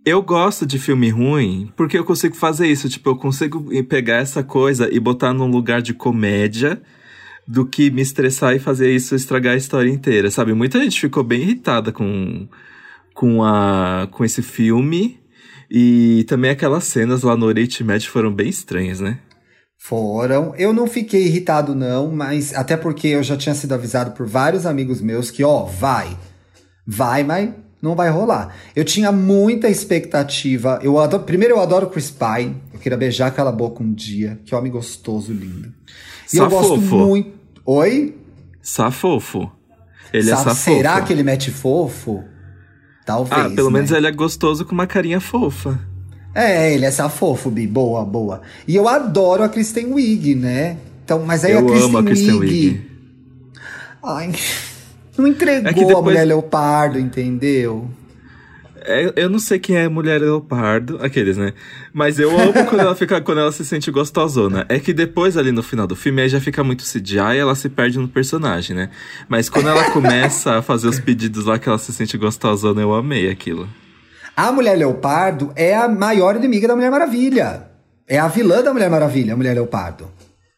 Eu gosto de filme ruim porque eu consigo fazer isso. Tipo, eu consigo pegar essa coisa e botar num lugar de comédia do que me estressar e fazer isso estragar a história inteira, sabe? Muita gente ficou bem irritada com, com, a, com esse filme. E também aquelas cenas lá no Oriente Médio foram bem estranhas, né? Foram. Eu não fiquei irritado, não, mas até porque eu já tinha sido avisado por vários amigos meus que, ó, vai. Vai, mas não vai rolar. Eu tinha muita expectativa. Eu adoro, primeiro, eu adoro Chris Pine. Eu queria beijar aquela boca um dia. Que homem gostoso, lindo. E eu gosto muito. Oi? Safofo. Ele é Sa é safofo. Será que ele mete fofo? Talvez. Ah, pelo né? menos ele é gostoso com uma carinha fofa. É, ele é safofo, Bi. Boa, boa. E eu adoro a Kristen Wiig, né? Então, mas aí eu a Kristen, amo a Kristen Wiig. Ai, não entregou é depois... a mulher leopardo, entendeu? É, eu não sei quem é mulher leopardo, aqueles, né? Mas eu amo quando ela fica, quando ela se sente gostosona. É que depois, ali no final do filme, aí já fica muito CGI e ela se perde no personagem, né? Mas quando ela começa a fazer os pedidos lá que ela se sente gostosona, eu amei aquilo. A Mulher Leopardo é a maior inimiga da Mulher Maravilha. É a vilã da Mulher Maravilha, a Mulher Leopardo.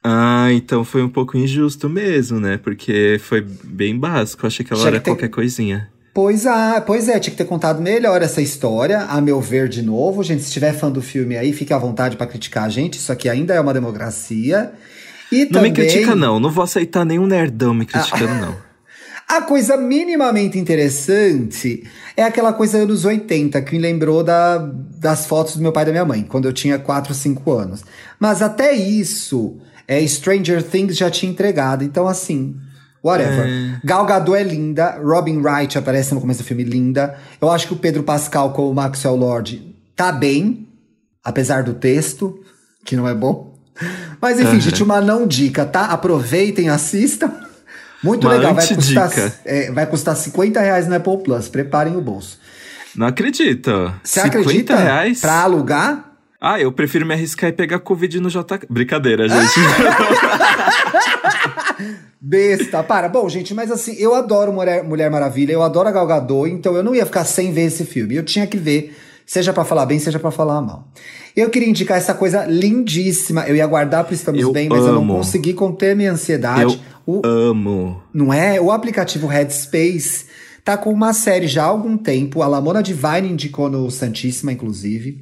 Ah, então foi um pouco injusto mesmo, né? Porque foi bem básico. Achei que ela Tinha era que ter... qualquer coisinha. Pois, ah, pois é, tinha que ter contado melhor essa história, a meu ver, de novo. Gente, se tiver fã do filme aí, fique à vontade para criticar a gente. Isso aqui ainda é uma democracia. E não também... me critica, não. Não vou aceitar nenhum nerdão me criticando, ah. não. *laughs* A coisa minimamente interessante é aquela coisa anos 80, que me lembrou da, das fotos do meu pai e da minha mãe, quando eu tinha 4, 5 anos. Mas até isso, é, Stranger Things já tinha entregado. Então, assim, Whatever. É... Gal Gadot é linda, Robin Wright aparece no começo do filme linda. Eu acho que o Pedro Pascal com o Maxwell Lord tá bem, apesar do texto, que não é bom. Mas enfim, uhum. gente, uma não dica, tá? Aproveitem, assistam. Muito uma legal, vai custar, é, vai custar 50 reais no Apple Plus. Preparem o bolso. Não acredito. Você acredita? reais? Pra alugar? Ah, eu prefiro me arriscar e pegar Covid no JK. Brincadeira, gente. *laughs* Besta, para. Bom, gente, mas assim, eu adoro Mulher, Mulher Maravilha, eu adoro a Gal Gadot, então eu não ia ficar sem ver esse filme. Eu tinha que ver, seja para falar bem, seja para falar mal. Eu queria indicar essa coisa lindíssima. Eu ia guardar pro Estamos eu Bem, mas amo. eu não consegui conter minha ansiedade. Eu o, amo. Não é? O aplicativo Headspace tá com uma série já há algum tempo. A Lamona Divine indicou no Santíssima, inclusive.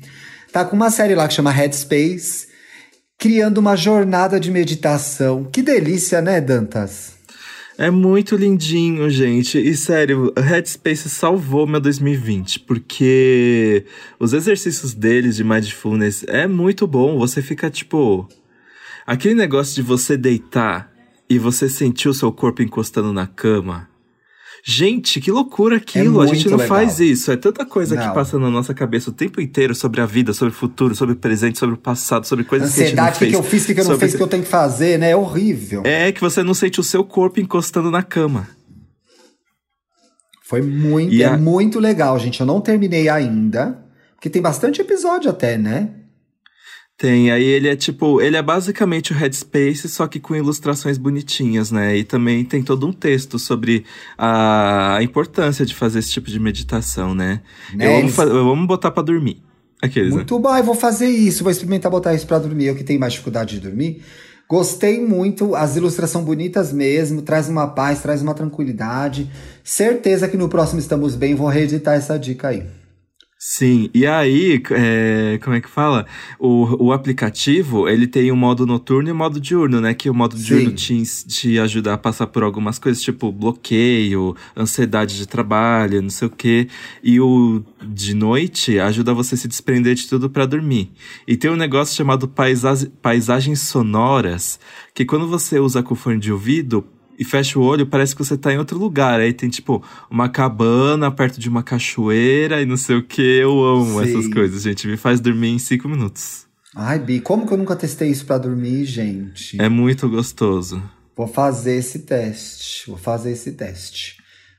Tá com uma série lá que chama Headspace criando uma jornada de meditação. Que delícia, né, Dantas? É muito lindinho, gente. E sério, Headspace salvou meu 2020, porque os exercícios deles de mindfulness é muito bom. Você fica tipo. Aquele negócio de você deitar e você sentir o seu corpo encostando na cama. Gente, que loucura aquilo. É a gente não legal. faz isso. É tanta coisa não. que passa na nossa cabeça o tempo inteiro sobre a vida, sobre o futuro, sobre o presente, sobre o passado, sobre coisas Ansiedade, que a gente não fez. o que, eu fiz, o que eu não fiz, o que eu tenho que fazer, né? É horrível. É que você não sente o seu corpo encostando na cama. Foi muito, é muito legal, gente. Eu não terminei ainda, porque tem bastante episódio até, né? Tem, aí ele é tipo, ele é basicamente o Headspace, só que com ilustrações bonitinhas, né? E também tem todo um texto sobre a importância de fazer esse tipo de meditação, né? né? Eu, amo, eu amo botar para dormir. Aqueles, Muito né? bom, eu vou fazer isso, vou experimentar botar isso para dormir, eu que tenho mais dificuldade de dormir. Gostei muito, as ilustrações são bonitas mesmo, traz uma paz, traz uma tranquilidade. Certeza que no próximo Estamos Bem vou reeditar essa dica aí. Sim, e aí, é, como é que fala? O, o aplicativo, ele tem um modo noturno e um modo diurno, né? Que o modo Sim. diurno te, te ajuda a passar por algumas coisas, tipo bloqueio, ansiedade de trabalho, não sei o quê. E o de noite ajuda você a se desprender de tudo para dormir. E tem um negócio chamado paisagem, paisagens sonoras, que quando você usa com fone de ouvido, e fecha o olho, parece que você tá em outro lugar. Aí tem, tipo, uma cabana perto de uma cachoeira e não sei o que. Eu amo Sim. essas coisas, gente. Me faz dormir em cinco minutos. Ai, Bi, como que eu nunca testei isso para dormir, gente? É muito gostoso. Vou fazer esse teste. Vou fazer esse teste.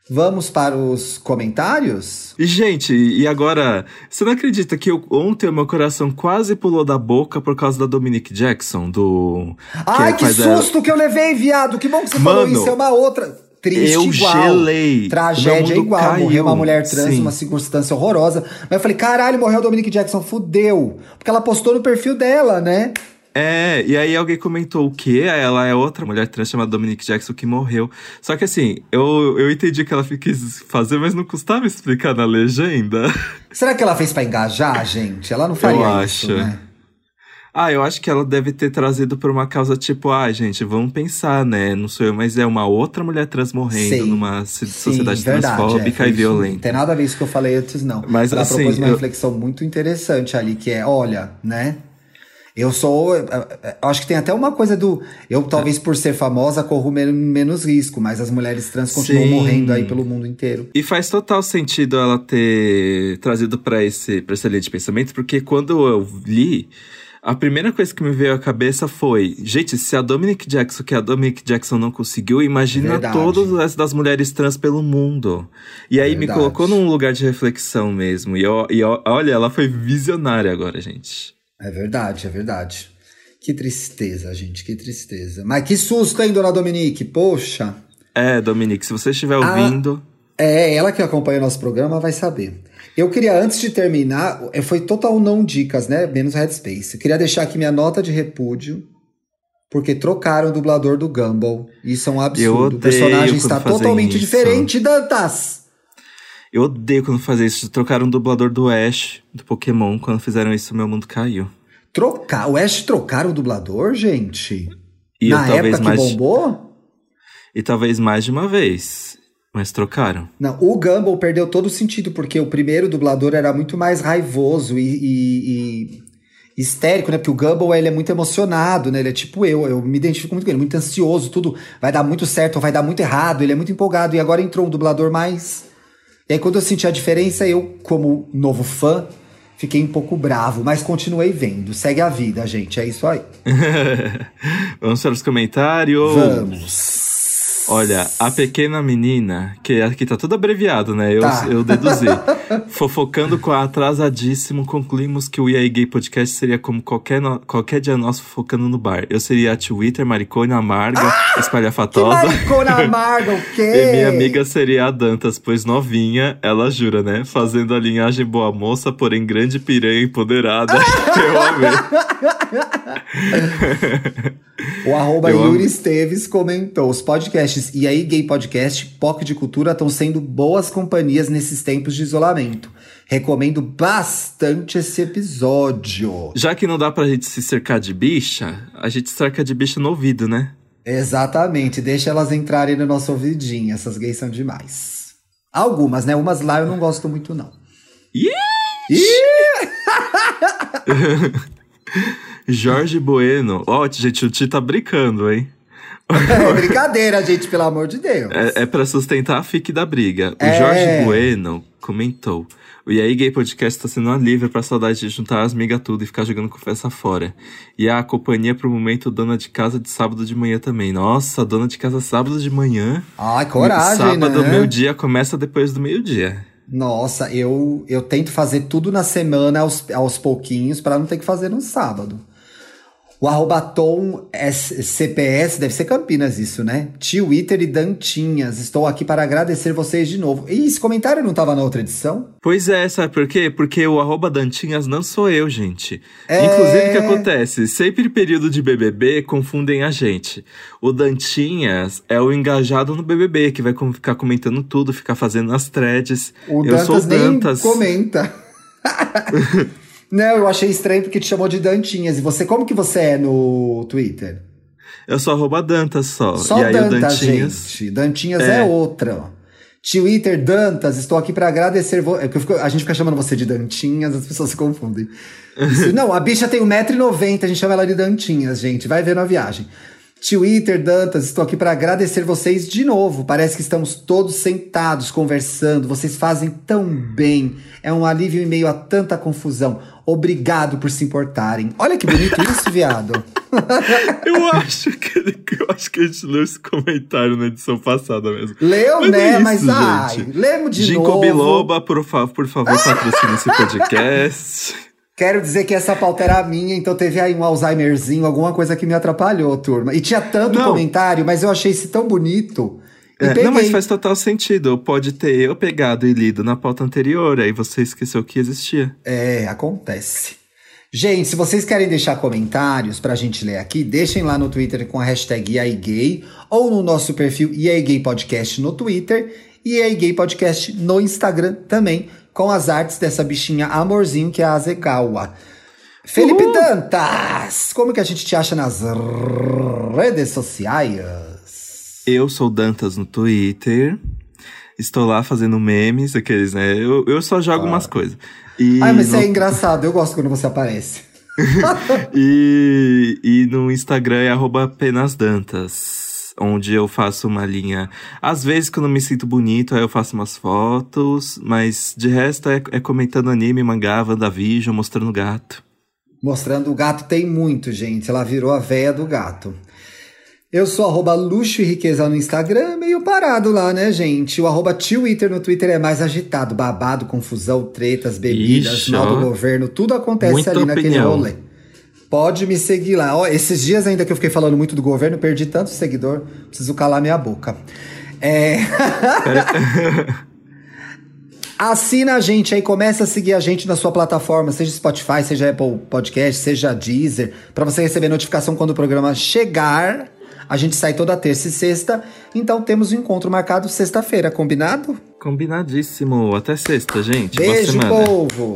Vamos para os comentários? E, gente, e agora, você não acredita que eu, ontem o meu coração quase pulou da boca por causa da Dominique Jackson, do... Ai, que, que susto a... que eu levei, viado! Que bom que você Mano, falou isso, é uma outra... triste eu igual. gelei. O Tragédia igual. caiu. Morreu uma mulher trans, Sim. uma circunstância horrorosa. Mas eu falei, caralho, morreu a Dominique Jackson, fudeu. Porque ela postou no perfil dela, né? É, e aí alguém comentou o quê? Ela é outra mulher trans chamada Dominique Jackson que morreu. Só que assim, eu, eu entendi que ela quis fazer, mas não custava explicar na legenda. *laughs* Será que ela fez pra engajar, gente? Ela não faria Eu isso, acho. né? Ah, eu acho que ela deve ter trazido por uma causa tipo, ah, gente, vamos pensar, né? Não sou eu, mas é uma outra mulher trans morrendo numa Sim, sociedade verdade, transfóbica é, e violenta. Não tem nada a ver isso que eu falei antes, não. Mas, ela assim, propôs uma eu- reflexão muito interessante ali, que é, olha, né? Eu sou. Acho que tem até uma coisa do. Eu, talvez por ser famosa, corro men- menos risco, mas as mulheres trans continuam Sim. morrendo aí pelo mundo inteiro. E faz total sentido ela ter trazido pra esse pra essa linha de pensamento, porque quando eu li, a primeira coisa que me veio à cabeça foi: gente, se a Dominic Jackson, que a Dominic Jackson não conseguiu, imagina Verdade. todas as das mulheres trans pelo mundo. E aí me Verdade. colocou num lugar de reflexão mesmo. E, eu- e eu- olha, ela foi visionária agora, gente. É verdade, é verdade. Que tristeza, gente, que tristeza. Mas que susto, hein, dona Dominique? Poxa. É, Dominique, se você estiver ouvindo. É, ela que acompanha o nosso programa vai saber. Eu queria, antes de terminar, eh, foi total não dicas, né? Menos Headspace. Eu queria deixar aqui minha nota de repúdio, porque trocaram o dublador do Gumball. Isso é um absurdo. O personagem está totalmente isso. diferente, Dantas! Eu odeio quando fazem isso. Trocaram o dublador do Ash, do Pokémon. Quando fizeram isso, meu mundo caiu. Trocar. O Ash trocaram o dublador, gente? E Na eu, talvez época que mais. bombou? E talvez mais de uma vez. Mas trocaram. Não, o Gumball perdeu todo o sentido, porque o primeiro dublador era muito mais raivoso e, e- e histérico, né? Porque o Gumball, ele é muito emocionado, né? Ele é tipo eu, eu me identifico muito com ele, muito ansioso, tudo vai dar muito certo ou vai dar muito errado, ele é muito empolgado. E agora entrou um dublador mais... E aí quando eu senti a diferença, eu, como novo fã, fiquei um pouco bravo, mas continuei vendo. Segue a vida, gente, é isso aí. *laughs* Vamos para os comentários. Vamos! Olha, a pequena menina, que aqui tá tudo abreviado, né? Eu, Tá. eu deduzi. *laughs* Fofocando com a atrasadíssimo, concluímos que o EA Gay Podcast seria como qualquer, no- qualquer dia nosso focando no bar. Eu seria a Twitter, maricona, amarga, Ah! Espalhafatosa. maricona amarga, o quê? *laughs* E minha amiga seria a Dantas, pois novinha, ela jura, né? Fazendo a linhagem boa moça, porém grande piranha empoderada. *laughs* Eu amei. O arroba Eu Yuri amo. Esteves comentou: os podcasts e aí Gay Podcast, POC de Cultura estão sendo boas companhias nesses tempos de isolamento. Recomendo bastante esse episódio. Já que não dá pra gente se cercar de bicha, a gente cerca de bicha no ouvido, né? Exatamente, deixa elas entrarem no nosso ouvidinho. Essas gays são demais. Algumas, né? Umas lá eu não gosto muito, não. *laughs* *laughs* Jorge Bueno. Ó, gente, o Ti tá brincando, hein? É brincadeira, gente, pelo amor de Deus. É, é pra sustentar a fique da briga. O É. Jorge Bueno comentou. O E aí Gay Podcast tá sendo um alívio pra saudade de juntar as migas tudo e ficar jogando conversa fora. E a companhia pro momento dona de casa de sábado de manhã também. Nossa, dona de casa sábado de manhã. Ai, coragem, Sábado, né? meu dia começa depois do meio-dia. Nossa, eu, eu tento fazer tudo na semana aos, aos pouquinhos pra não ter que fazer no sábado. O arroba Tom S- CPS, deve ser Campinas isso, né? Twitter e Dantinhas, estou aqui para agradecer vocês de novo. Ih, esse comentário não tava na outra edição? Pois é, sabe por quê? Porque o arroba Dantinhas não sou eu, gente. É. Inclusive, o que acontece? Sempre período de BBB confundem a gente. O Dantinhas é o engajado no BBB, que vai ficar comentando tudo, ficar fazendo as threads. O eu sou o Dantas Dantas. comenta. *laughs* não, eu achei estranho porque te chamou de Dantinhas. E você, como que você é no Twitter? Eu sou arroba Dantas só. Só e aí Dantas, Dantinhas. gente. Dantinhas é, É. outra. Twitter, Dantas, estou aqui para agradecer. Vo... é A gente fica chamando você de Dantinhas, as pessoas se confundem. *laughs* Isso- não, a bicha tem 1,90m, a gente chama ela de Dantinhas, gente. Vai ver na viagem. Twitter, Dantas, estou aqui para agradecer vocês de novo. Parece que estamos todos sentados conversando. Vocês fazem tão bem. É um alívio em meio a tanta confusão. Obrigado por se importarem. Olha que bonito isso, *laughs* viado. Eu acho que eu acho que a gente leu esse comentário na edição passada mesmo. Leu, Mas né? é isso, Mas ai, gente. lemos de Ginkgo novo. Biloba, por, fa por favor, patrocine esse podcast. *laughs* Quero dizer que essa pauta era minha, então teve aí um Alzheimerzinho, alguma coisa que me atrapalhou, turma. E tinha tanto Não. comentário, mas eu achei esse tão bonito É, não, mas faz total sentido. Pode ter eu pegado e lido na pauta anterior, aí você esqueceu que existia. É, acontece. Gente, se vocês querem deixar comentários pra gente ler aqui, deixem lá no Twitter com a hashtag IAIGay ou no nosso perfil IAIGay Podcast no Twitter e IAIGay Podcast no Instagram também, com as artes dessa bichinha amorzinho que é a Azegawa. Felipe Uhul. Dantas, como que a gente te acha nas redes sociais? Eu sou Dantas no Twitter. Estou lá fazendo memes, aqueles, né? Eu, eu só jogo ah. umas coisas. E Ai, mas no... é engraçado, eu gosto quando você aparece. *laughs* e, e no Instagram é apenas Dantas, onde eu faço uma linha. Às vezes, quando eu me sinto bonito, aí eu faço umas fotos, mas de resto é, é comentando anime, mangá, WandaVision, mostrando gato. Mostrando o gato tem muito, gente. Ela virou a véia do gato. Eu sou arroba luxo e riqueza no Instagram, meio parado lá, né, gente? O arroba Twitter no Twitter é mais agitado, babado, confusão, tretas, bebidas, Ixi, mal do governo, tudo acontece ali naquele opinião. rolê. Pode me seguir lá. Ó, esses dias ainda que eu fiquei falando muito do governo, perdi tanto seguidor, preciso calar minha boca. É. *laughs* Assina a gente aí, começa a seguir a gente na sua plataforma, seja Spotify, seja Apple Podcast, seja Deezer, para você receber notificação quando o programa chegar. A gente sai toda terça e sexta, então temos um encontro marcado sexta-feira, combinado? Combinadíssimo. Até sexta, gente. Beijo, povo!